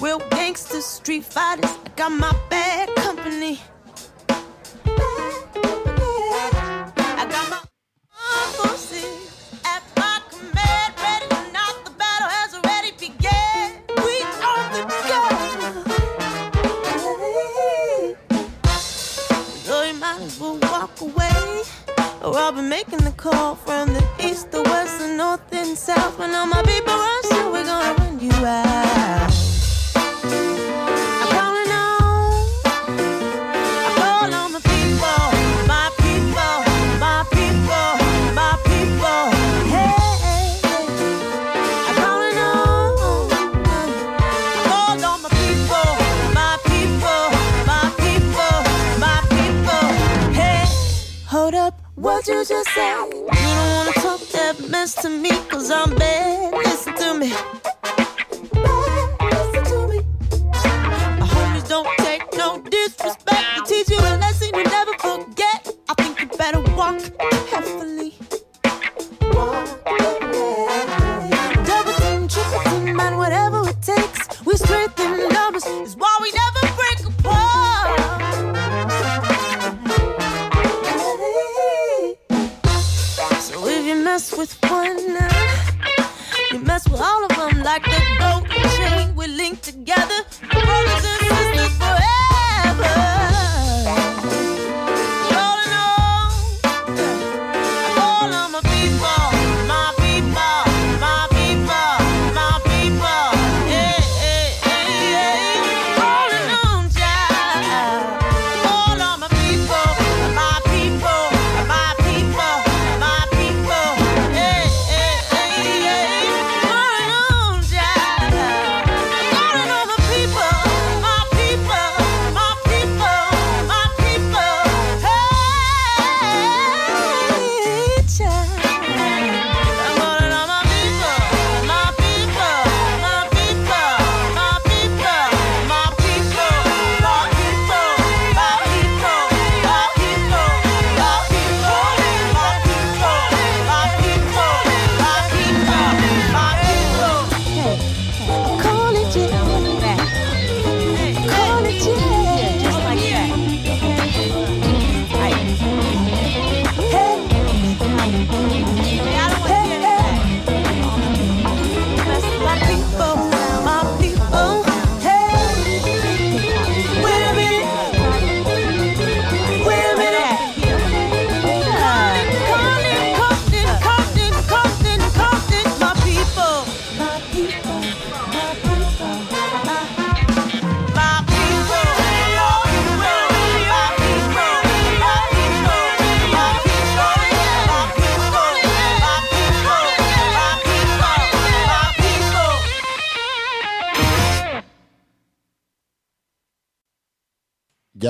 Speaker 9: Real gangster street fighters. I got my bad company. I got my at my command, ready. The battle has already. We the you might as well walk away. Or I'll be making the call from the east, the west, the north, and south. When all my people run, so we're gonna run you out. What you just said? You don't wanna talk that mess to me, cause I'm bad. Listen to me. Bad, listen to me. My homies don't take no disrespect. To teach you a lesson you never forget. I think you better walk carefully.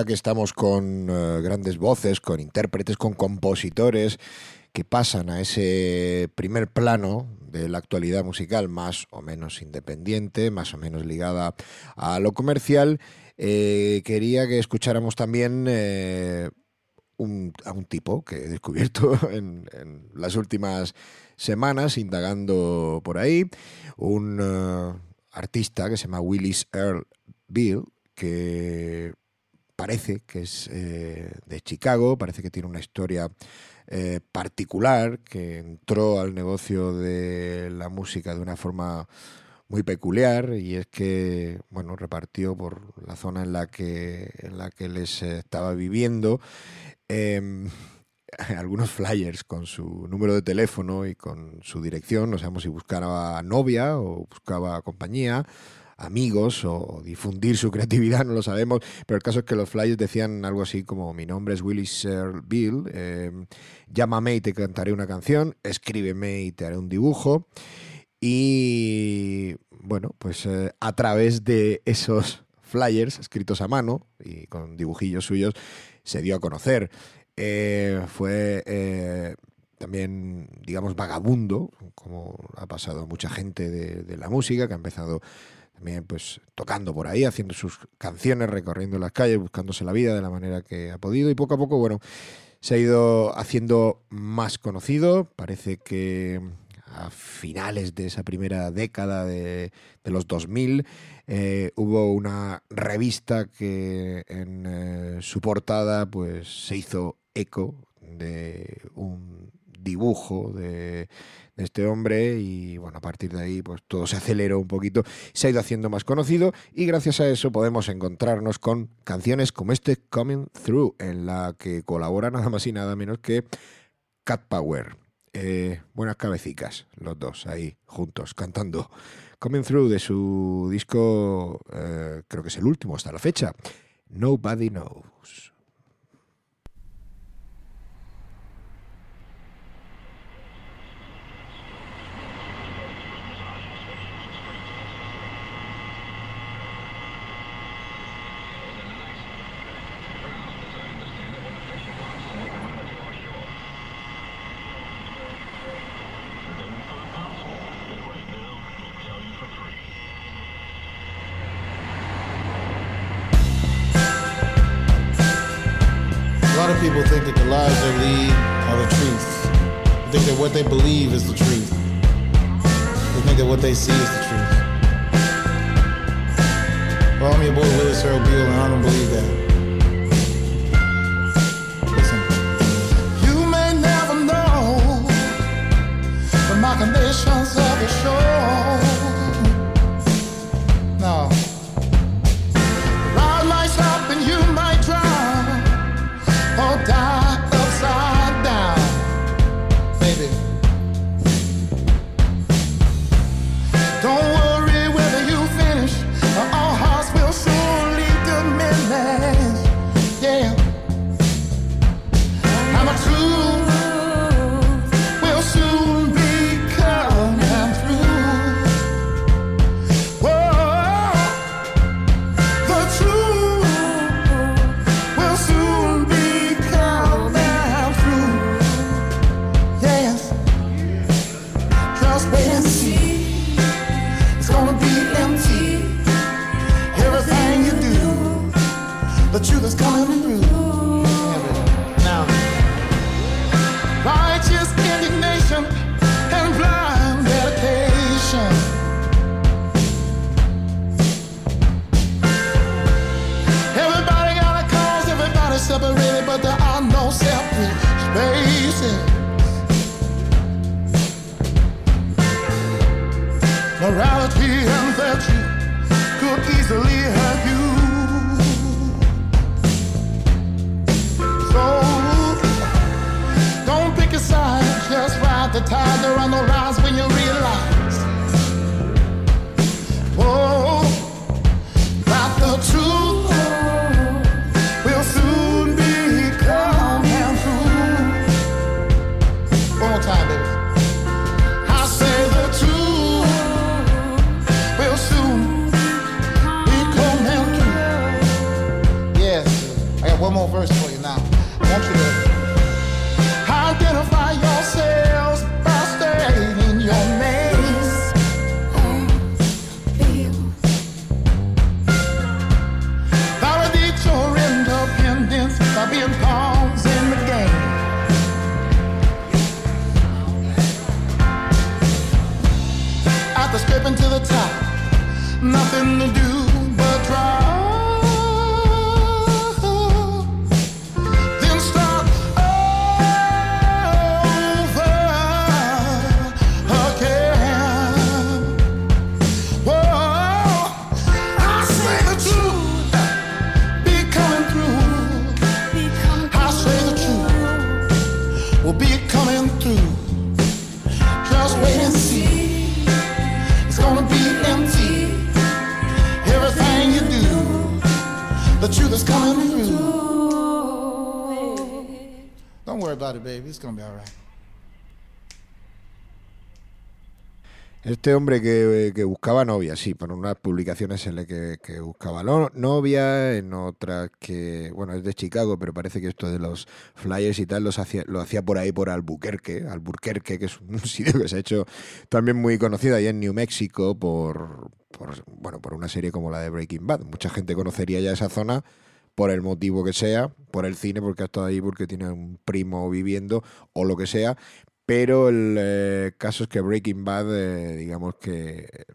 Speaker 1: Que estamos con eh, grandes voces, con intérpretes, con compositores que pasan a ese primer plano de la actualidad musical más o menos independiente, más o menos ligada a lo comercial, eh, quería que escucháramos también eh, un- a un tipo que he descubierto (laughs) en, las últimas semanas, indagando por ahí, un artista que se llama Willis Earl Bill, que parece que es eh, de Chicago, parece que tiene una historia eh, particular, que entró al negocio de la música de una forma muy peculiar y es que bueno repartió por la zona en la que en la que les estaba viviendo em, (laughs) algunos flyers con su número de teléfono y con su dirección. No sabemos si buscaba novia o buscaba compañía amigos o, difundir su creatividad, no lo sabemos, pero el caso es que los Flyers decían algo así como mi nombre es Willy Sir Bill, em, llámame y te cantaré una canción, escríbeme y te haré un dibujo. Y bueno, pues eh, a través de esos flyers escritos a mano y con dibujillos suyos se dio a conocer. Eh, fue eh, también, digamos, vagabundo, como ha pasado a mucha gente de la música, que ha empezado también pues tocando por ahí, haciendo sus canciones, recorriendo las calles, buscándose la vida de la manera que ha podido y poco a poco, bueno, se ha ido haciendo más conocido, parece que a finales de esa primera década de, los 2000 eh, hubo una revista que en eh, su portada pues se hizo eco de un dibujo de este hombre y bueno, a partir de ahí pues todo se aceleró un poquito, se ha ido haciendo más conocido y gracias a eso podemos encontrarnos con canciones como este Coming Through en la que colabora nada más y nada menos que Cat Power. Eh, buenas cabecicas, los dos ahí juntos cantando. Coming Through de su disco, eh, creo que es el último hasta la fecha, Nobody Knows. Este hombre que, eh, que, buscaba novia, sí, por unas publicaciones en las que, buscaba novia, en otras que, bueno, es de Chicago, pero parece que esto de los flyers y tal lo hacía por ahí, por Albuquerque, Albuquerque, que es un (laughs) sitio que se ha hecho también muy conocido ahí en New Mexico por, por, bueno, por una serie como la de Breaking Bad. Mucha gente conocería ya esa zona por el motivo que sea, por el cine, porque ha estado ahí, porque tiene un primo viviendo o lo que sea. Pero el eh, caso es que Breaking Bad, eh, digamos que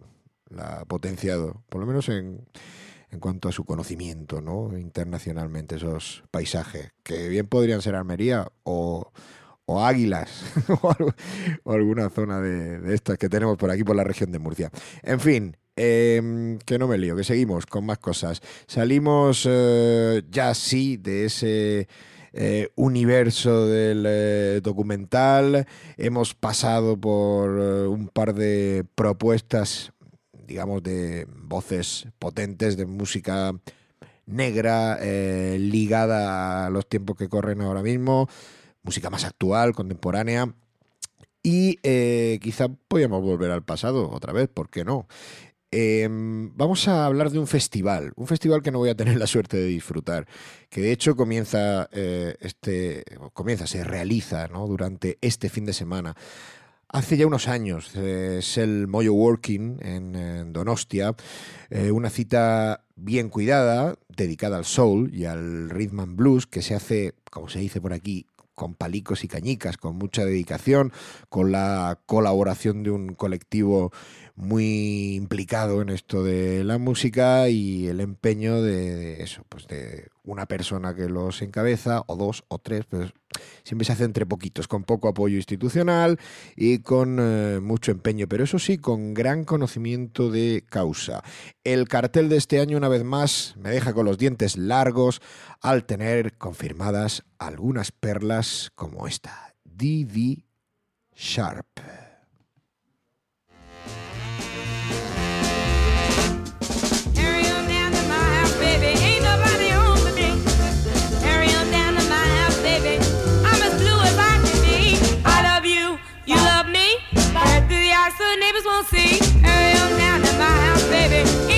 Speaker 1: la ha potenciado, por lo menos en, en cuanto a su conocimiento, ¿no? Internacionalmente, esos paisajes, que bien podrían ser Almería o, o Águilas, (laughs) o, alguna zona de, de estas que tenemos por aquí, por la región de Murcia. En fin, em, que no me lío, que seguimos con más cosas. Salimos eh, ya sí de ese eh, universo del eh, documental. Hemos pasado por un par de propuestas, digamos, de voces potentes de música negra ligada a los tiempos que corren ahora mismo, música más actual, contemporánea. Y quizá podíamos volver al pasado otra vez, ¿por qué no? Em, vamos a hablar de un festival, un festival que no voy a tener la suerte de disfrutar, que de hecho comienza, eh, este, comienza, se realiza ¿no? durante este fin de semana. Hace ya unos años eh, es el Moyo Working en, en Donostia, eh, una cita bien cuidada, dedicada al soul y al rhythm and blues, que se hace, como se dice por aquí, con palicos y cañicas, con mucha dedicación, con la colaboración de un colectivo muy implicado en esto de la música y el empeño de, eso, pues de una persona que los encabeza, o dos, o tres, pero siempre se hace entre poquitos, con poco apoyo institucional y con eh, mucho empeño, pero eso sí, con gran conocimiento de causa. El cartel de este año, una vez más, me deja con los dientes largos al tener confirmadas algunas perlas como esta, D.D. Sharp.
Speaker 4: Neighbors won't see. Carry on down to my house, baby.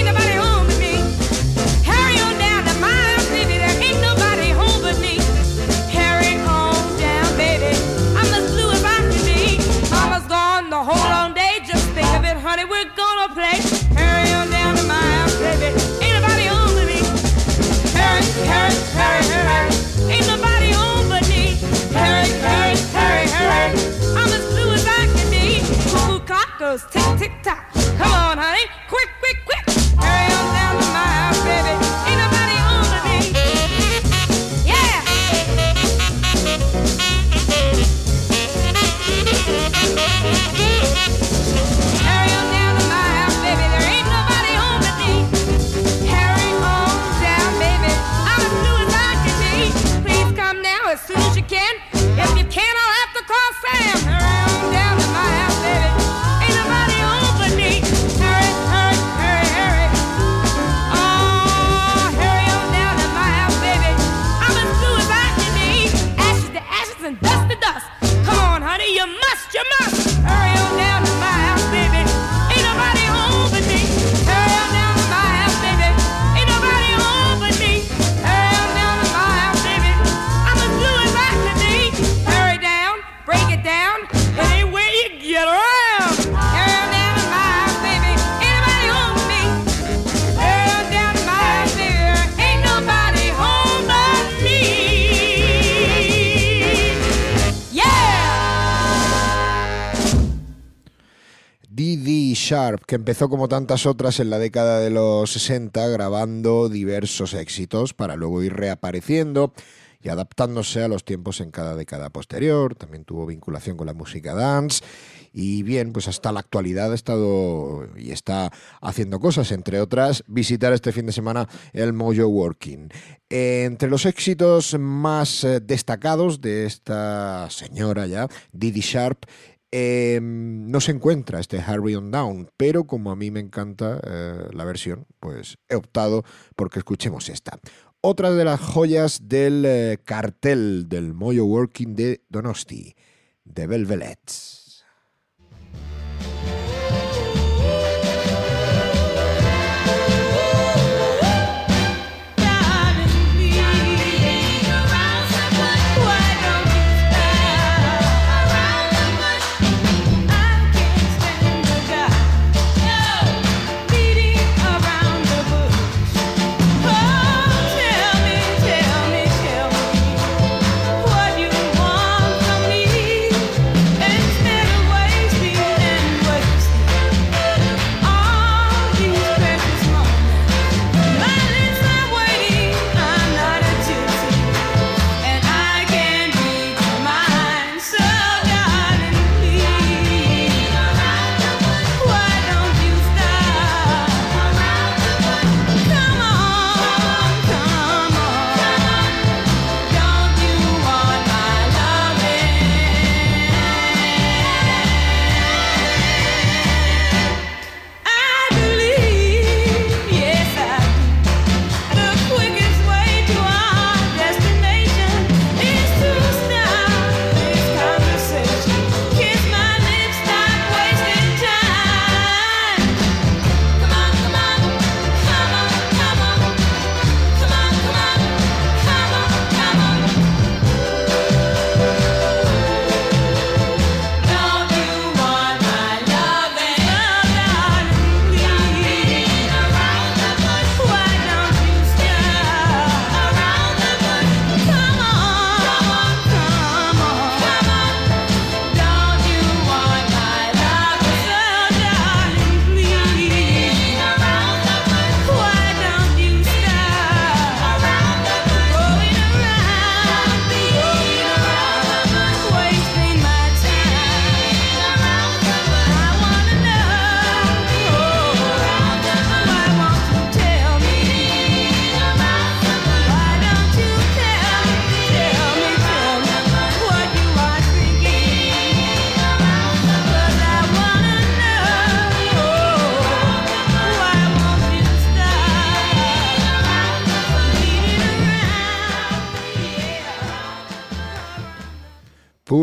Speaker 4: Goes tick, tick, tock. Come on, honey. Quick, quick, quick. Harry on down
Speaker 1: Didi Sharp, que empezó como tantas otras en la década de los 60 grabando diversos éxitos para luego ir reapareciendo y adaptándose a los tiempos en cada década posterior. También tuvo vinculación con la música dance y bien, pues hasta la actualidad ha estado y está haciendo cosas, entre otras visitar este fin de semana el Mojo Working. Entre los éxitos más eh, destacados de esta señora ya, Didi Sharp, eh, no se encuentra este Harry on Down, pero como a mí me encanta eh, la versión, pues he optado porque escuchemos esta. Otra de las joyas del eh, cartel del Moyo Working de Donosti, The Velvets.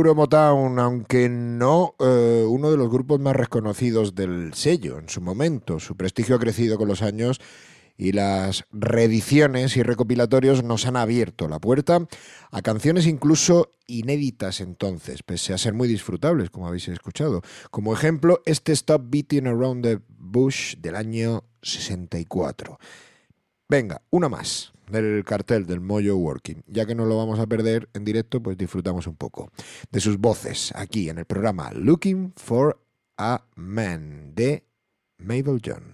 Speaker 1: Puro Motown, aunque no eh, uno de los grupos más reconocidos del sello en su momento. Su prestigio ha crecido con los años y las reediciones y recopilatorios nos han abierto la puerta a canciones incluso inéditas entonces, pese a ser muy disfrutables, como habéis escuchado. Como ejemplo, este Stop Beating Around the Bush del año 64. Venga, una más del cartel del Mojo Working. Ya que no lo vamos a perder en directo, pues disfrutamos un poco de sus voces aquí en el programa Looking for a Man de Mabel John.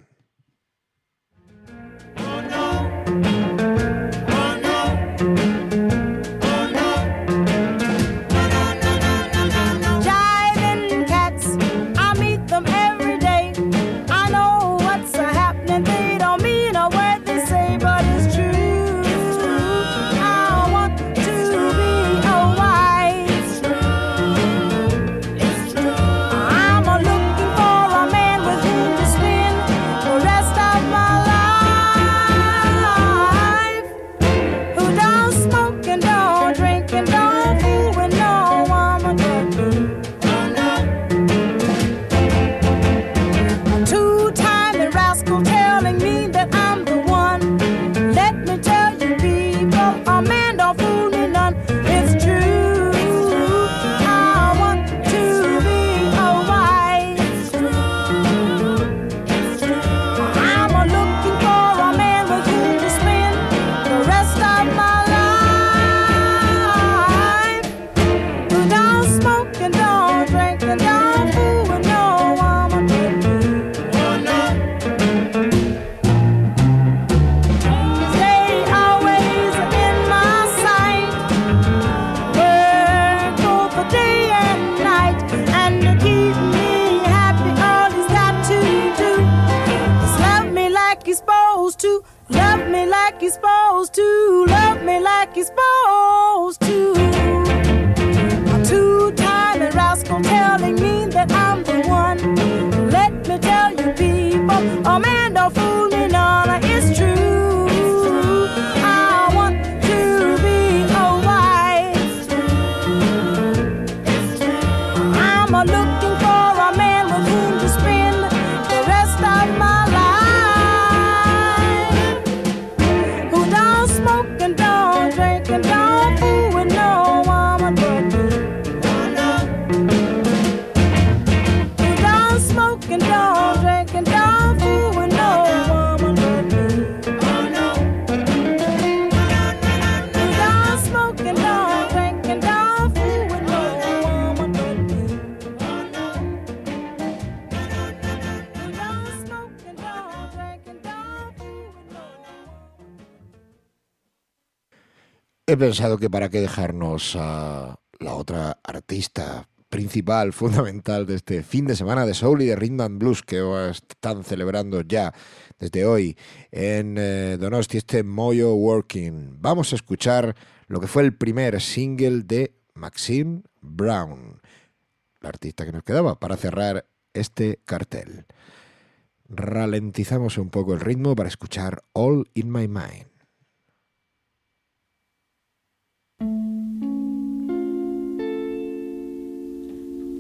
Speaker 10: Like he's supposed to. Love me like he's supposed
Speaker 1: pensado que para qué dejarnos a la otra artista principal, (laughs) fundamental de este fin de semana de Soul y de Rhythm and Blues que están celebrando ya desde hoy en eh, Donosti, este Moyo Working. Vamos a escuchar lo que fue el primer single de Maxine Brown, la artista que nos quedaba para cerrar este cartel. Ralentizamos un poco el ritmo para escuchar All in My Mind.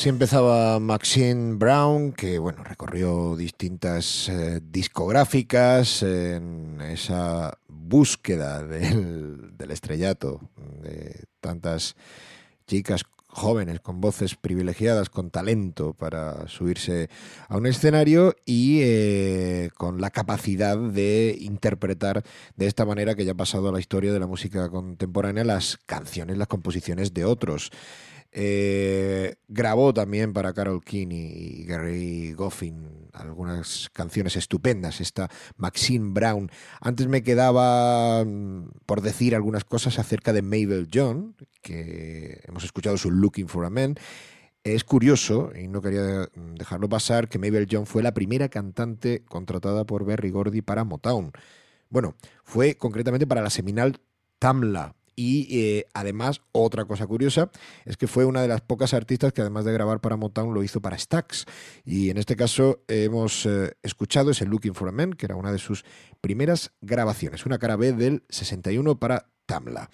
Speaker 1: Así empezaba Maxine Brown, que bueno, recorrió distintas eh, discográficas en esa búsqueda del, estrellato de tantas chicas jóvenes con voces privilegiadas, con talento para subirse a un escenario y eh, con la capacidad de interpretar de esta manera que ya ha pasado a la historia de la música contemporánea las canciones, las composiciones de otros. Eh, grabó también para Carol King y Gary Goffin algunas canciones estupendas, esta Maxine Brown. Antes me quedaba mm, por decir algunas cosas acerca de Mabel John, que hemos escuchado su Looking for a Man. Es curioso, y no quería dejarlo pasar, que Mabel John fue la primera cantante contratada por Berry Gordy para Motown. Bueno, fue concretamente para la seminal Tamla, y eh, además, otra cosa curiosa es que fue una de las pocas artistas que además de grabar para Motown lo hizo para Stax. Y en este caso hemos eh, escuchado ese Looking for a Man, que era una de sus primeras grabaciones, una cara B del 61 para Tamla.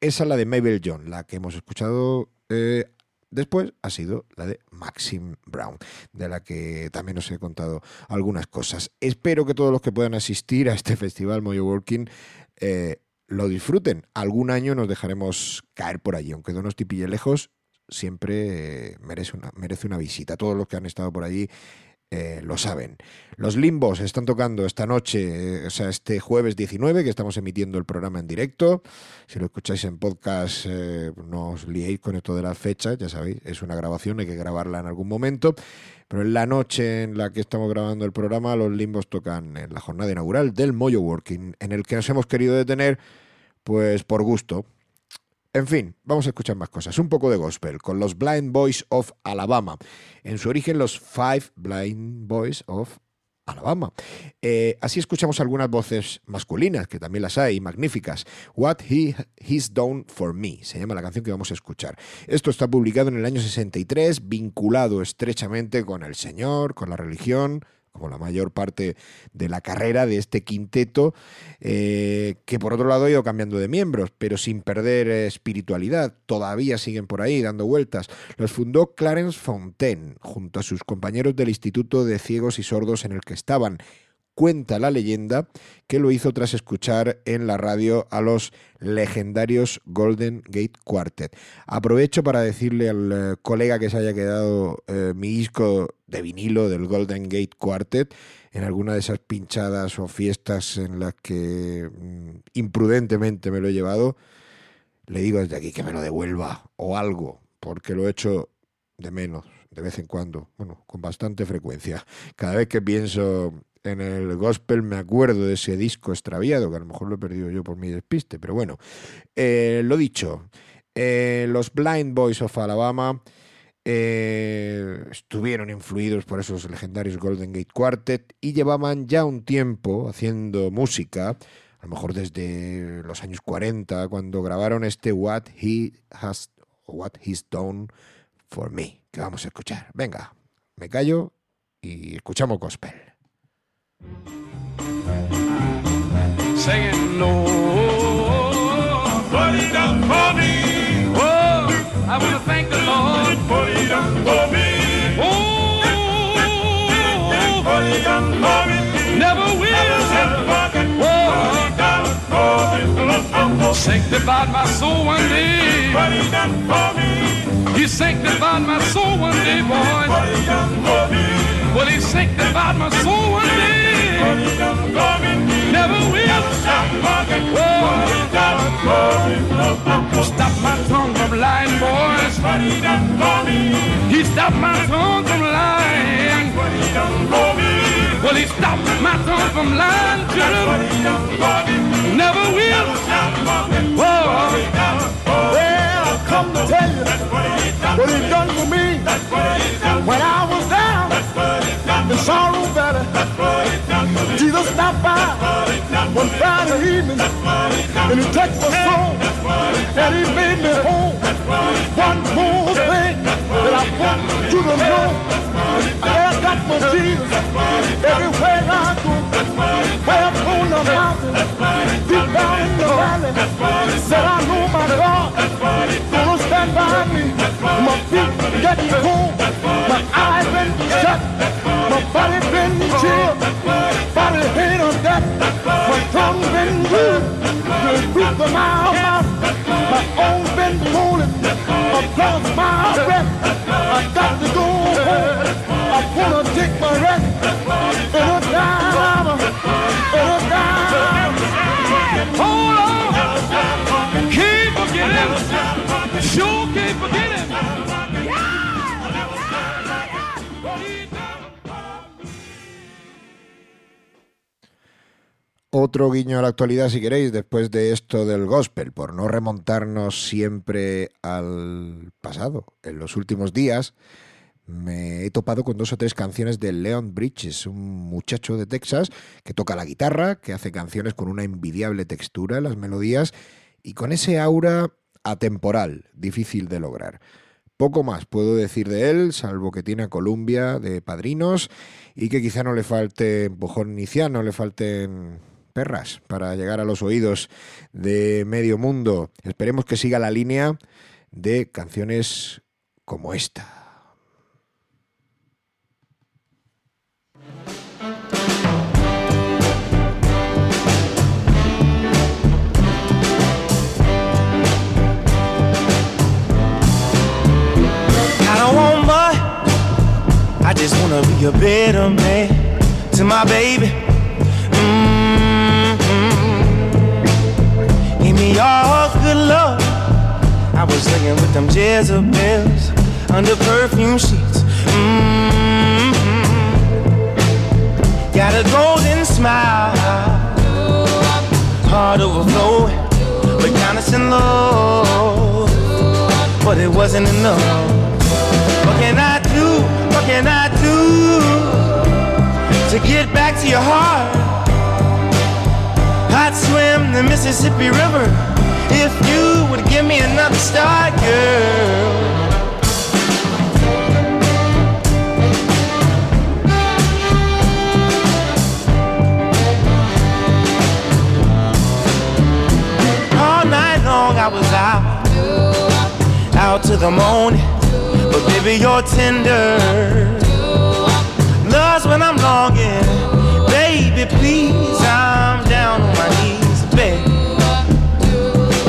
Speaker 1: Esa es la de Mabel John, la que hemos escuchado eh, después ha sido la de Maxim Brown, de la que también os he contado algunas cosas. Espero que todos los que puedan asistir a este (laughs) festival Moyo Working lo disfruten. Algún año nos dejaremos caer por allí, aunque Donosti pille lejos, siempre merece una, merece una visita. Todos los que han estado por allí eh, lo saben. Los limbos están tocando esta noche, eh, o sea, este jueves 19, que estamos emitiendo el programa en directo. Si lo escucháis en podcast, no os liéis con esto de las fechas, ya sabéis, es una grabación, hay que grabarla en algún momento. Pero en la noche en la que estamos grabando el programa, los limbos tocan en la jornada inaugural del Moyo Working, en el que nos hemos querido detener, pues por gusto. En fin, vamos a escuchar más cosas. Un poco de gospel con los Blind Boys of Alabama. En su origen, los Five Blind Boys of Alabama. Eh, así escuchamos algunas voces masculinas, que también las hay, magníficas. What He He's Done for Me, se llama la canción que vamos a escuchar. Esto está publicado en el año 63, vinculado estrechamente con el Señor, con la religión, como la mayor parte de la carrera de este quinteto, eh, que por otro lado ha ido cambiando de miembros, pero sin perder espiritualidad. Todavía siguen por ahí dando vueltas. Los fundó Clarence Fontaine, junto a sus compañeros del Instituto de Ciegos y Sordos en el que estaban. Cuenta la leyenda que lo hizo tras escuchar en la radio a los legendarios Golden Gate Quartet. Aprovecho para decirle al eh, colega que se haya quedado eh, mi disco de vinilo del Golden Gate Quartet en alguna de esas pinchadas o fiestas en las que mm, imprudentemente me lo he llevado, le digo desde aquí que me lo devuelva o algo, porque lo he hecho de menos, de vez en cuando, bueno, con bastante frecuencia. Cada vez que pienso en el gospel me acuerdo de ese disco extraviado, que a lo mejor lo he perdido yo por mi despiste, pero bueno, eh, lo dicho, eh, los Blind Boys of Alabama eh, estuvieron influidos por esos legendarios Golden Gate Quartet y llevaban ya un tiempo haciendo música, a lo mejor desde los años 40, cuando grabaron este What He Has, What He's Done for Me, que vamos a escuchar. Venga, me callo y escuchamos gospel.
Speaker 11: Saying no. I want to thank the Lord for He done for me. Oh, for He done for me. Never will have forget what He done for. Sanctified my soul one day. What He done for me. He sanctified my soul one day, boy. What He done for me. Well, He sanctified my soul one day. What He done for me. Never will stop, stop, stop, stop, stop, stop, stop, stop, stop, stop, stop, from lying, boys. He stopped my tongue from lying. Well, he stopped my tongue from lying, children. Never will. Oh,
Speaker 2: Well, I come to tell you what he done for me when I was down in Sorrow Valley. Jesus stopped by one Friday evening. And he took my soul. And he made me whole. One more thing that I want you to know. I got my Jesus everywhere I go. Way up on the mountain, deep down in the valley. Said I know my God gonna stand by me. My feet getting cold. My body been chill, body hate on that. My tongue been good, the roof of my mouth. My arms been pulling, across my breath. I got to go home. I wanna take my rest.
Speaker 1: Otro guiño a la actualidad, si queréis, después de esto del gospel, por no remontarnos siempre al pasado. En los últimos días me he topado con dos o tres canciones de Leon Bridges, un muchacho de Texas que toca la guitarra, que hace canciones con una envidiable textura en las melodías y con ese aura atemporal, difícil de lograr. Poco más puedo decir de él, salvo que tiene a Columbia de padrinos y que quizá no le falte empujón inicial, no le falten perras para llegar a los oídos de medio mundo. Esperemos que siga la línea de canciones como esta.
Speaker 12: I just wanna be a my. Give me all good love. I was laying with them Jezebels under perfume sheets. Mm-hmm. Got a golden smile, heart overflowing, but and love. But it wasn't enough. What can I do? What can I do to get back to your heart? I'd swim the Mississippi River if you would give me another start, girl. All night long I was out, out to the morning. But baby, you're tender. Love's when I'm longing. Baby, please, I'm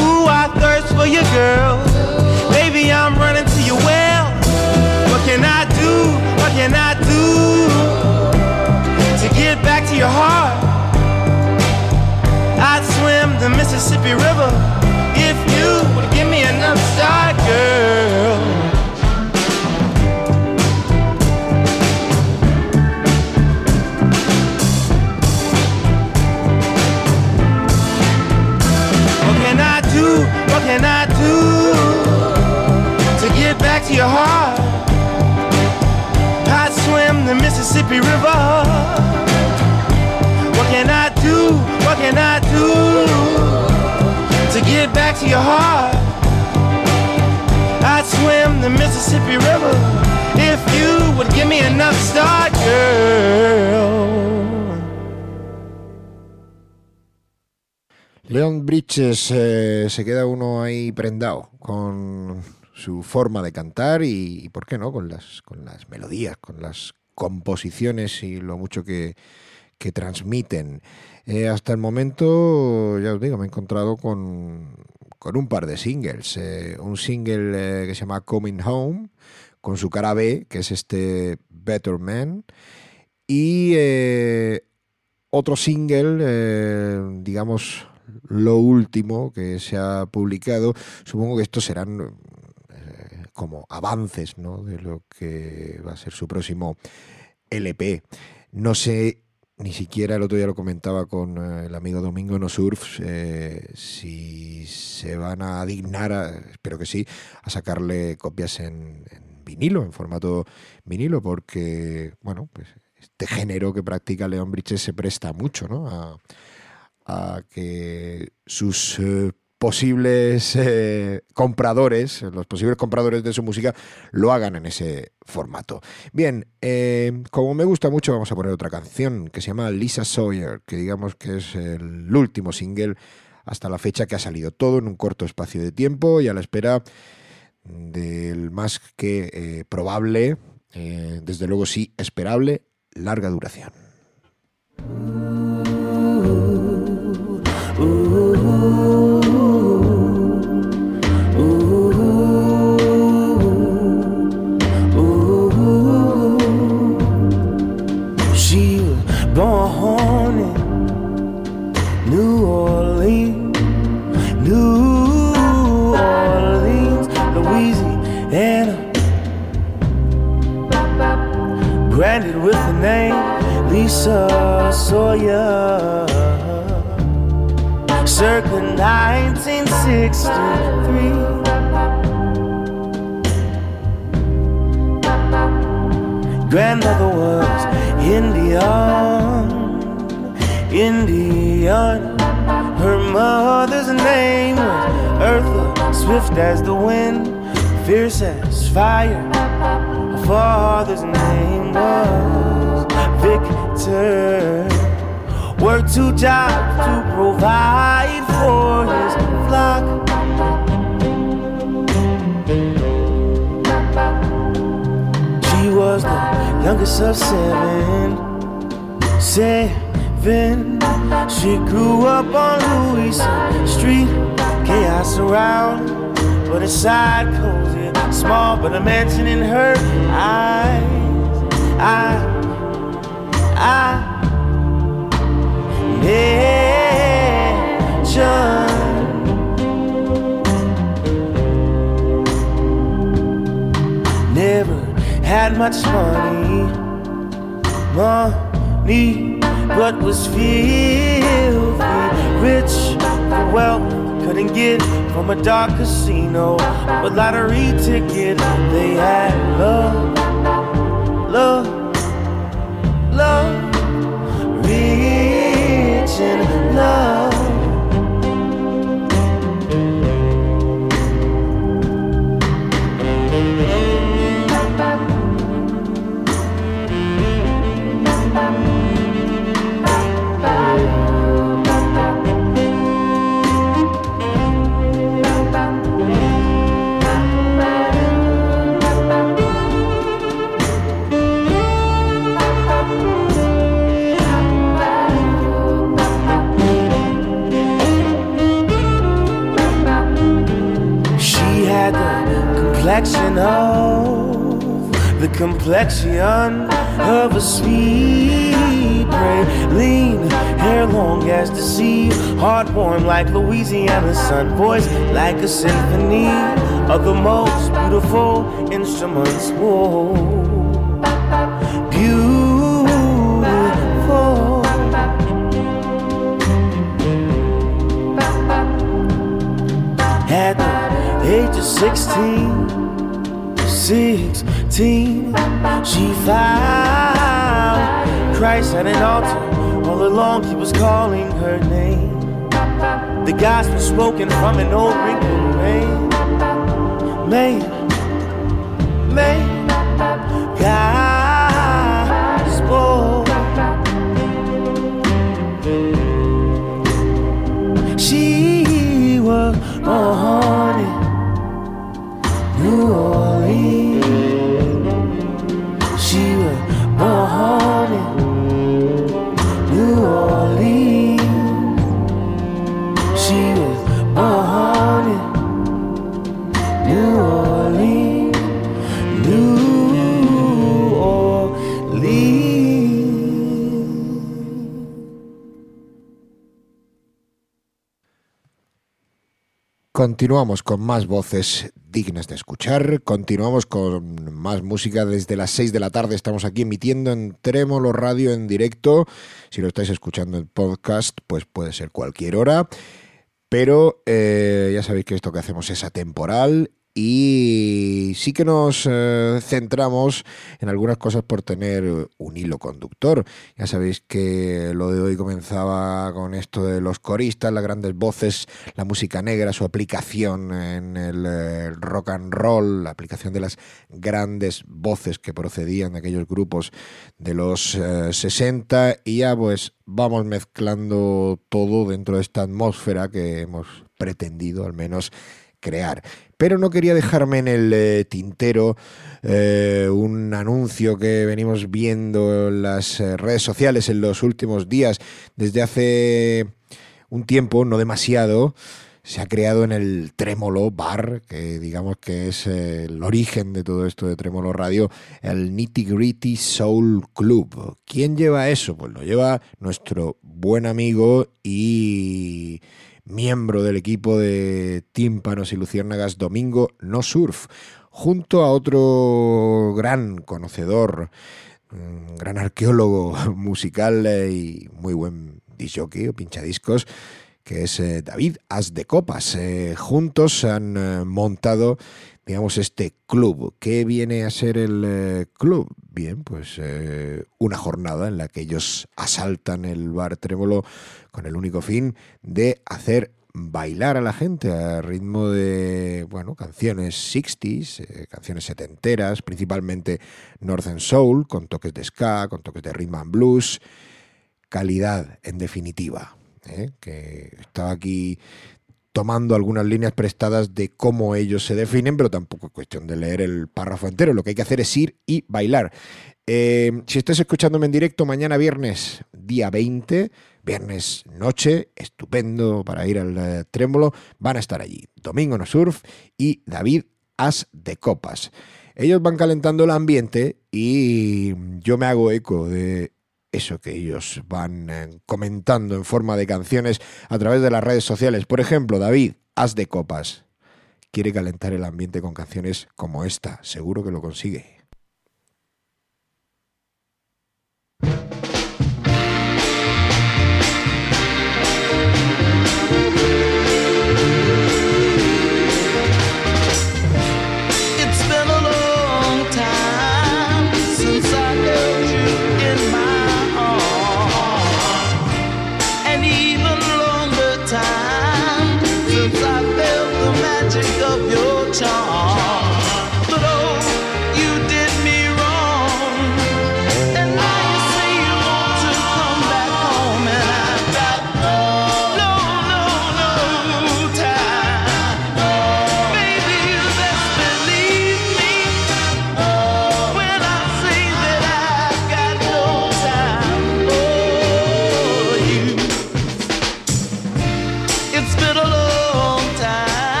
Speaker 12: Ooh, I thirst for you, girl. Baby, I'm running to your well. What can I do? What can I do to get back to your heart? I'd swim the Mississippi River to your heart? I'd swim the Mississippi River if you would give me another start.
Speaker 1: Leon Bridges eh, se queda uno ahí prendado con su forma de cantar y, y, ¿por qué no? Con las, con las melodías, con las composiciones y lo mucho que, que transmiten. Eh, hasta el momento, ya os digo, me he encontrado con, con un par de singles. Eh, un single eh, que se llama Coming Home, con su cara B, que es este Better Man. Y eh, otro single, digamos, lo último que se ha publicado. Supongo que estos serán como avances ¿no? de lo que va a ser su próximo LP. No sé, ni siquiera el otro día lo comentaba con eh, el amigo Domingo No Surf, eh, si se van a dignar, a- espero que sí, a sacarle copias en, en vinilo, en formato vinilo, porque, bueno, pues este género que practica Leon Bridges se presta mucho, ¿no? A, a que sus eh, posibles eh, compradores, los posibles compradores de su música, lo hagan en ese formato. Bien, eh, como me gusta mucho, vamos a poner otra canción que se llama Lisa Sawyer, que digamos que es el último single hasta la fecha que ha salido todo en un corto espacio de tiempo y a la espera del más que eh, probable desde luego sí, esperable, larga duración.
Speaker 12: Born in New Orleans, New Orleans, Louisiana. Branded with the name Lisa Sawyer. Circa 1963. Grandmother was Indian, Indian. Her mother's name was Eartha, swift as the wind, fierce as fire. Her father's name was Victor. Worked two jobs to provide for his flock. Was the youngest of seven. Seven. She grew up on Louis Street. Chaos around, but inside cozy. Small, but a mansion in her eyes. I, I, nature. Never had much money, money, but was filthy rich. The wealth couldn't get from a dark casino, but lottery ticket. They had love, from an old wrinkled
Speaker 1: Continuamos con más voces dignas de escuchar, continuamos con más música desde las 6 de la tarde, estamos aquí emitiendo en Trémolo Radio en directo, si lo estáis escuchando en podcast pues puede ser cualquier hora, pero eh, ya sabéis que esto que hacemos es atemporal y sí que nos eh, centramos en algunas cosas por tener un hilo conductor. Ya sabéis que lo de hoy comenzaba con esto de los coristas, las grandes voces, la música negra, su aplicación en el eh, rock and roll, la aplicación de las grandes voces que procedían de aquellos grupos de los eh, 60 y ya pues vamos mezclando todo dentro de esta atmósfera que hemos pretendido al menos crear. Pero no quería dejarme en el eh, tintero eh, un anuncio que venimos viendo en las eh, redes sociales en los últimos días, desde hace un tiempo, no demasiado, se ha creado en el Trémolo Bar, que digamos que es el origen de todo esto de Trémolo Radio, el Nitty Gritty Soul Club. ¿Quién lleva eso? Pues lo lleva nuestro buen amigo y miembro del equipo de Tímpanos y Luciérnagas, Domingo No Surf, junto a otro gran conocedor, un gran arqueólogo (laughs) musical eh, y muy buen disjockey o pinchadiscos, que es eh, David As de Copas. Eh, juntos han montado, digamos, este club. ¿Qué viene a ser el club? Bien, pues eh, una jornada en la que ellos asaltan el bar Trémolo con el único fin de hacer bailar a la gente a ritmo de, bueno, canciones 60s, eh, canciones setenteras, principalmente Northern Soul, con toques de ska, con toques de rhythm and blues, calidad en definitiva, ¿eh? que estaba aquí tomando algunas líneas prestadas de cómo ellos se definen, pero tampoco es cuestión de leer el párrafo entero, lo que hay que hacer es ir y bailar. Eh, si estás escuchándome en directo mañana viernes, día 20, viernes noche, estupendo para ir al eh, Trémolo, van a estar allí Domingo No Surf y David As de Copas. Ellos van calentando el ambiente y yo me hago eco de eso que ellos van eh, comentando en forma de canciones a través de las redes sociales. Por ejemplo, David, As de Copas, quiere calentar el ambiente con canciones como esta. Seguro que lo consigue.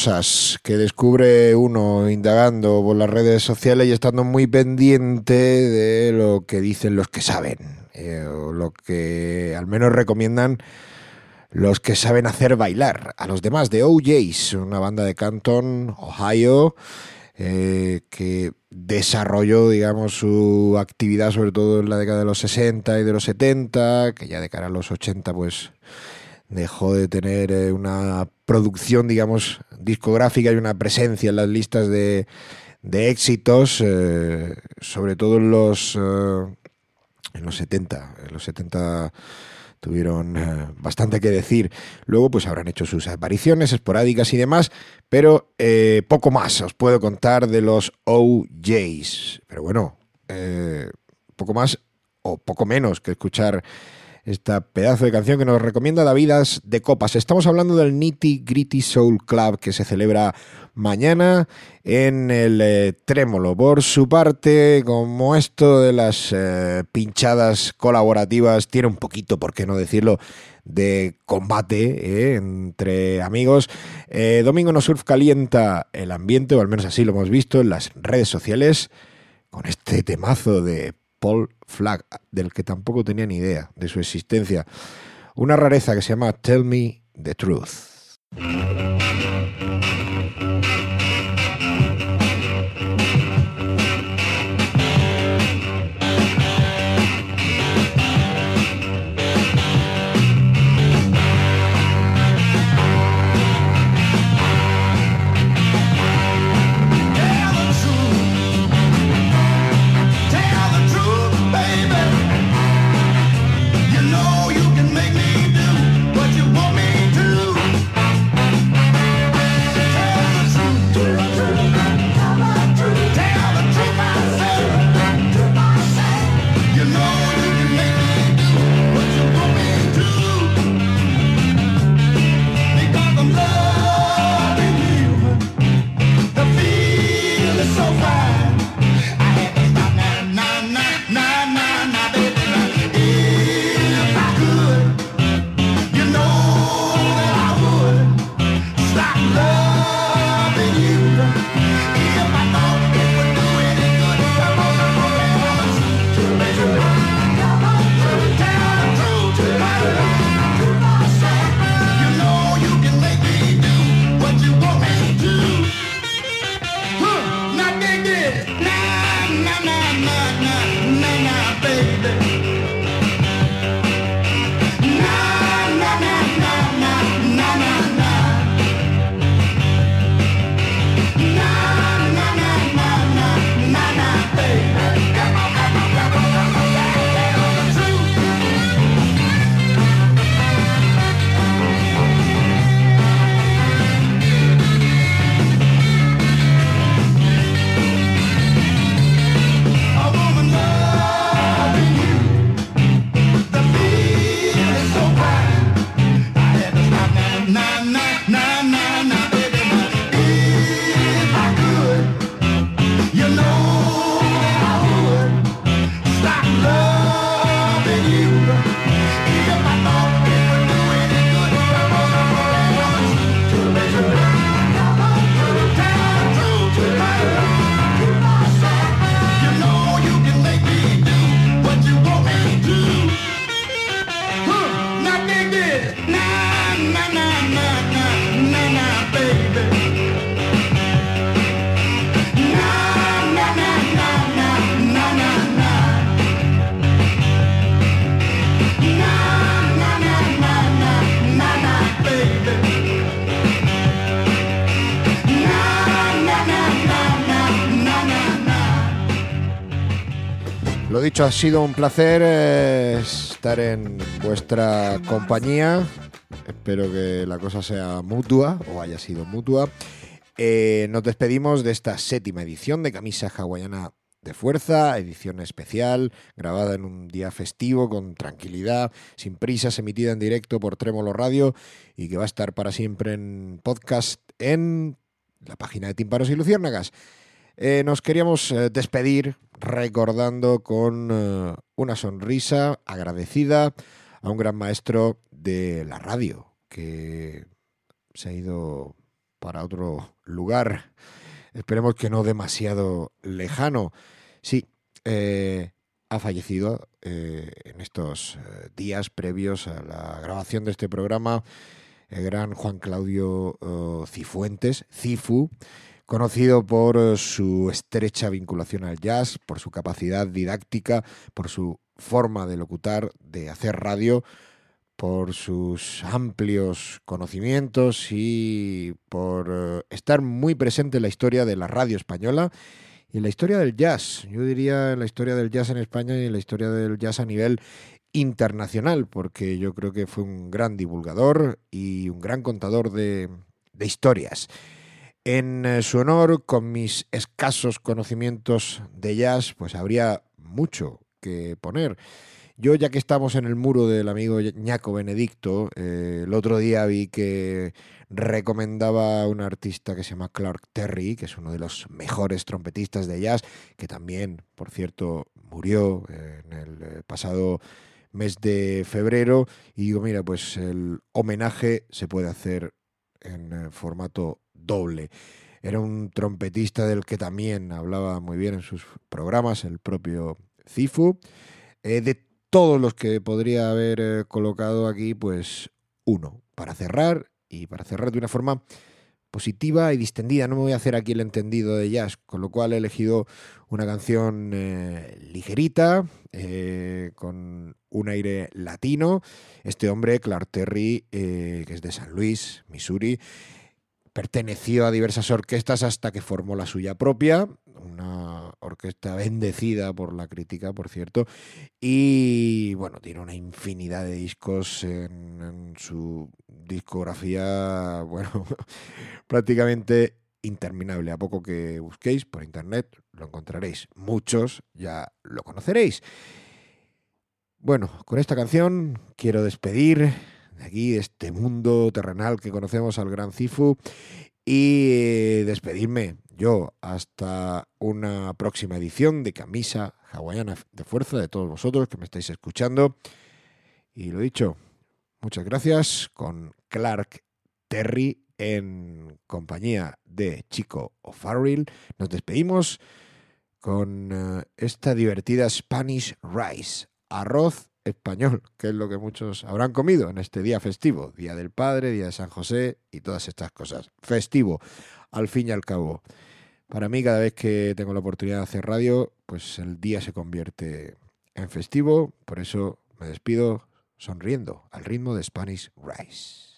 Speaker 1: Cosas que descubre uno indagando por las redes sociales y estando muy pendiente de lo que dicen los que saben, eh, o lo que al menos recomiendan los que saben hacer bailar. A los demás de OJs, una banda de Canton, Ohio, eh, que desarrolló, digamos, su actividad sobre todo en la década de los 60 y de los 70, que ya de cara a los 80, pues dejó de tener eh, una producción, digamos, discográfica y una presencia en las listas de, de éxitos, eh, sobre todo en los, eh, en los 70. En los 70 tuvieron bastante que decir. Luego, pues habrán hecho sus apariciones esporádicas y demás, pero poco más os puedo contar de los OJs. Pero bueno, poco más o poco menos que escuchar esta pedazo de canción que nos recomienda Davidas de Copas. Estamos hablando del Nitty Gritty Soul Club que se celebra mañana en el eh, Trémolo. Por su parte, como esto de las eh, pinchadas colaborativas tiene un poquito, por qué no decirlo, de combate eh, entre amigos. Domingo No Surf calienta el ambiente, o al menos así lo hemos visto en las redes sociales, con este temazo de Paul Flagg, del que tampoco tenía ni idea de su existencia. Una rareza que se llama Tell Me the Truth. Lo dicho, ha sido un placer eh, estar en vuestra compañía. Espero que la cosa sea mutua o haya sido mutua. Eh, nos despedimos de esta séptima edición de Camisa Hawaiana de Fuerza, edición especial, grabada en un día festivo, con tranquilidad, sin prisas, emitida en directo por Trémolo Radio y que va a estar para siempre en podcast en la página de Tímparos y Luciérnagas. Eh, nos queríamos despedir recordando con eh, una sonrisa agradecida a un gran maestro de la radio que se ha ido para otro lugar. Esperemos que no demasiado lejano. Sí, eh, ha fallecido eh, en estos días previos a la grabación de este programa el gran Juan Claudio Cifuentes, Cifu, conocido por eh, su estrecha vinculación al jazz, por su capacidad didáctica, por su forma de locutar, de hacer radio, por sus amplios conocimientos y por eh, estar muy presente en la historia de la radio española y en la historia del jazz. Yo diría en la historia del jazz en España y en la historia del jazz a nivel internacional, porque yo creo que fue un gran divulgador y un gran contador de, de historias. En eh, su honor, con mis escasos conocimientos de jazz, pues habría mucho que poner. Yo, ya que estamos en el muro del amigo Ñaco Benedicto, eh, el otro día vi que recomendaba a un artista que se llama Clark Terry, que es uno de los mejores trompetistas de jazz, que también, por cierto, murió en el eh, pasado mes de febrero. Y digo, mira, pues el homenaje se puede hacer en formato doble. Era un trompetista del que también hablaba muy bien en sus programas, el propio Cifu. Eh, de todos los que podría haber eh, colocado aquí, pues uno, para cerrar y para cerrar de una forma positiva y distendida. No me voy a hacer aquí el entendido de jazz, con lo cual he elegido una canción eh, ligerita, con un aire latino. Este hombre, Clark Terry, que es de San Luis, Missouri, perteneció a diversas orquestas hasta que formó la suya propia, una orquesta bendecida por la crítica, por cierto, y bueno, tiene una infinidad de discos en, su discografía, (laughs) bueno, prácticamente interminable. A poco que busquéis por internet lo encontraréis. Muchos ya lo conoceréis. Bueno, con esta canción quiero despedir aquí, este mundo terrenal que conocemos al Gran Cifu, y despedirme yo hasta una próxima edición de Camisa Hawaiana de Fuerza de todos vosotros que me estáis escuchando. Y lo dicho, muchas gracias con Clark Terry en compañía de Chico O'Farrill. Nos despedimos con eh, esta divertida Spanish Rice, arroz español, que es lo que muchos habrán comido en este día festivo, Día del Padre, Día de San José y todas estas cosas. Festivo, al fin y al cabo. Para mí, cada vez que tengo la oportunidad de hacer radio, pues el día se convierte en festivo, por eso me despido sonriendo al ritmo de Spanish Rice.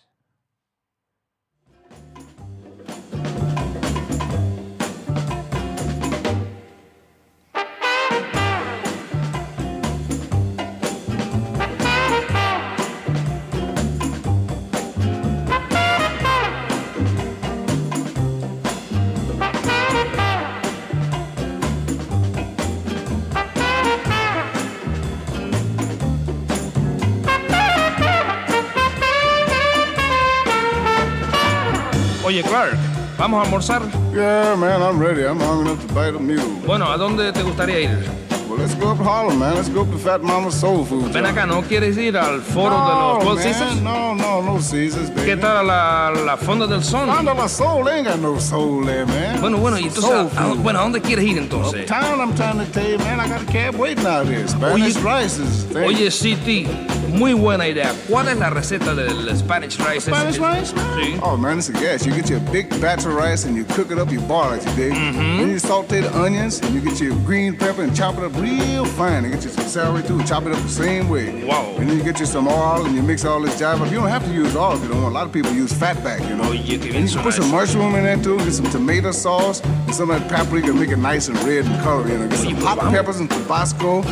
Speaker 13: Oye, Clark, ¿vamos a almorzar?
Speaker 14: Yeah, man, I'm ready. I'm hungry enough to bite a mule.
Speaker 13: Bueno, ¿a dónde te gustaría ir?
Speaker 14: Well, let's go up to Harlem, man. Let's go up to Fat Mama's Soul Food.
Speaker 13: Ven acá, ¿no quieres ir al foro de los
Speaker 14: No, man,
Speaker 13: Caesars?
Speaker 14: No, no, no Caesars, baby.
Speaker 13: ¿Qué tal a la, la Fonda del Sol?
Speaker 14: Fonda la Soul, they ain't got no soul there, man.
Speaker 13: Bueno, bueno, y entonces,
Speaker 14: Soul
Speaker 13: ¿a, a- bueno, ¿a dónde quieres ir entonces?
Speaker 14: Uptown, I'm trying to tell you, man, I got a cab waiting out here. Spanish rice is thing.
Speaker 13: Oye, City, muy buena idea. ¿Cuál es la receta del Spanish Rice?
Speaker 14: Spanish rice?
Speaker 13: Sí.
Speaker 14: Oh, man, it's a gas. You get your big batch of rice and you cook it up, you boil it, you dig?
Speaker 13: Mm-hmm.
Speaker 14: Then you saute the onions and you get your green pepper and chop it up real fine. And get you some celery too, chop it up the same way.
Speaker 13: Wow.
Speaker 14: And then you get you some oil and you mix all this jive up. You don't have to use oil if you don't want. A lot of people use fat back, you know.
Speaker 13: Oye, qué bien
Speaker 14: And you
Speaker 13: suena
Speaker 14: put some mushroom in there too, get some tomato sauce and some of that paprika to make it nice and red and color, you know. Get oh,
Speaker 13: some
Speaker 14: hot peppers and Tabasco,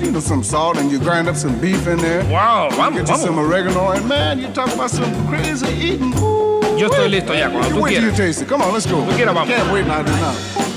Speaker 14: you know, some salt and you grind up some beef in there.
Speaker 13: Wow,
Speaker 14: You
Speaker 13: vamos,
Speaker 14: Get you
Speaker 13: vamos.
Speaker 14: some oregano and man, you talk about some crazy eating. Ooh,
Speaker 13: Yo estoy listo ya, cuando tú
Speaker 14: Wait till you taste it. Come on, let's go.
Speaker 13: Tú quieras, vamos.
Speaker 14: Can't wait now, do now.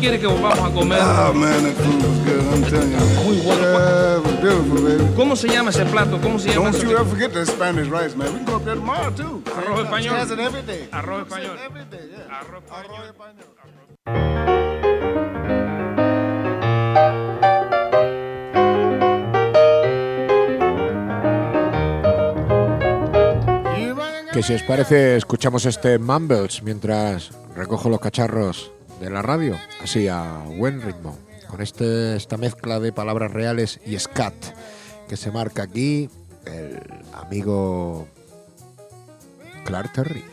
Speaker 13: Quiere que volvamos a comer?
Speaker 14: Oh man, that food was good. I'm telling you.
Speaker 13: Muy bueno.
Speaker 14: Yeah, it was beautiful, baby.
Speaker 13: ¿Cómo se llama ese plato? ¿Cómo se llama
Speaker 14: Don't
Speaker 13: ese
Speaker 14: you ever forget that Spanish rice, man. We can go up there tomorrow too.
Speaker 13: Arroz español.
Speaker 14: Has it every day.
Speaker 13: Arroz español. Arroz
Speaker 2: Que si os parece, escuchamos este Mumbles mientras recojo los cacharros de la radio, así a buen ritmo, con este, esta mezcla de palabras reales y scat que se marca aquí el amigo Clark Terry.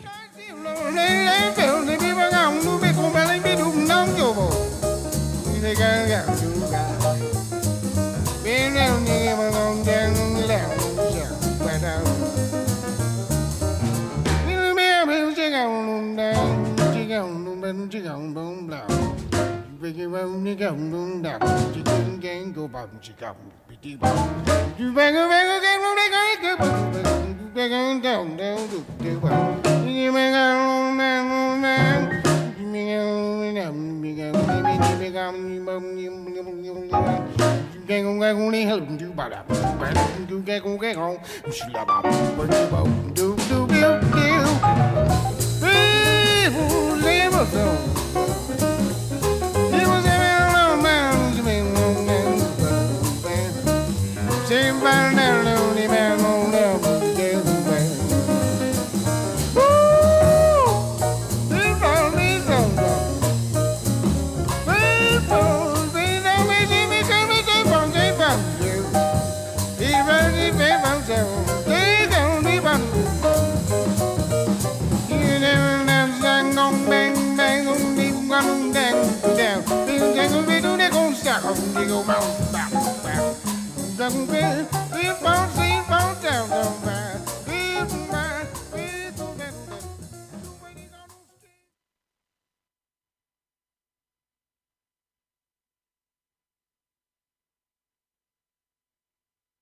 Speaker 15: Ooh. Same man,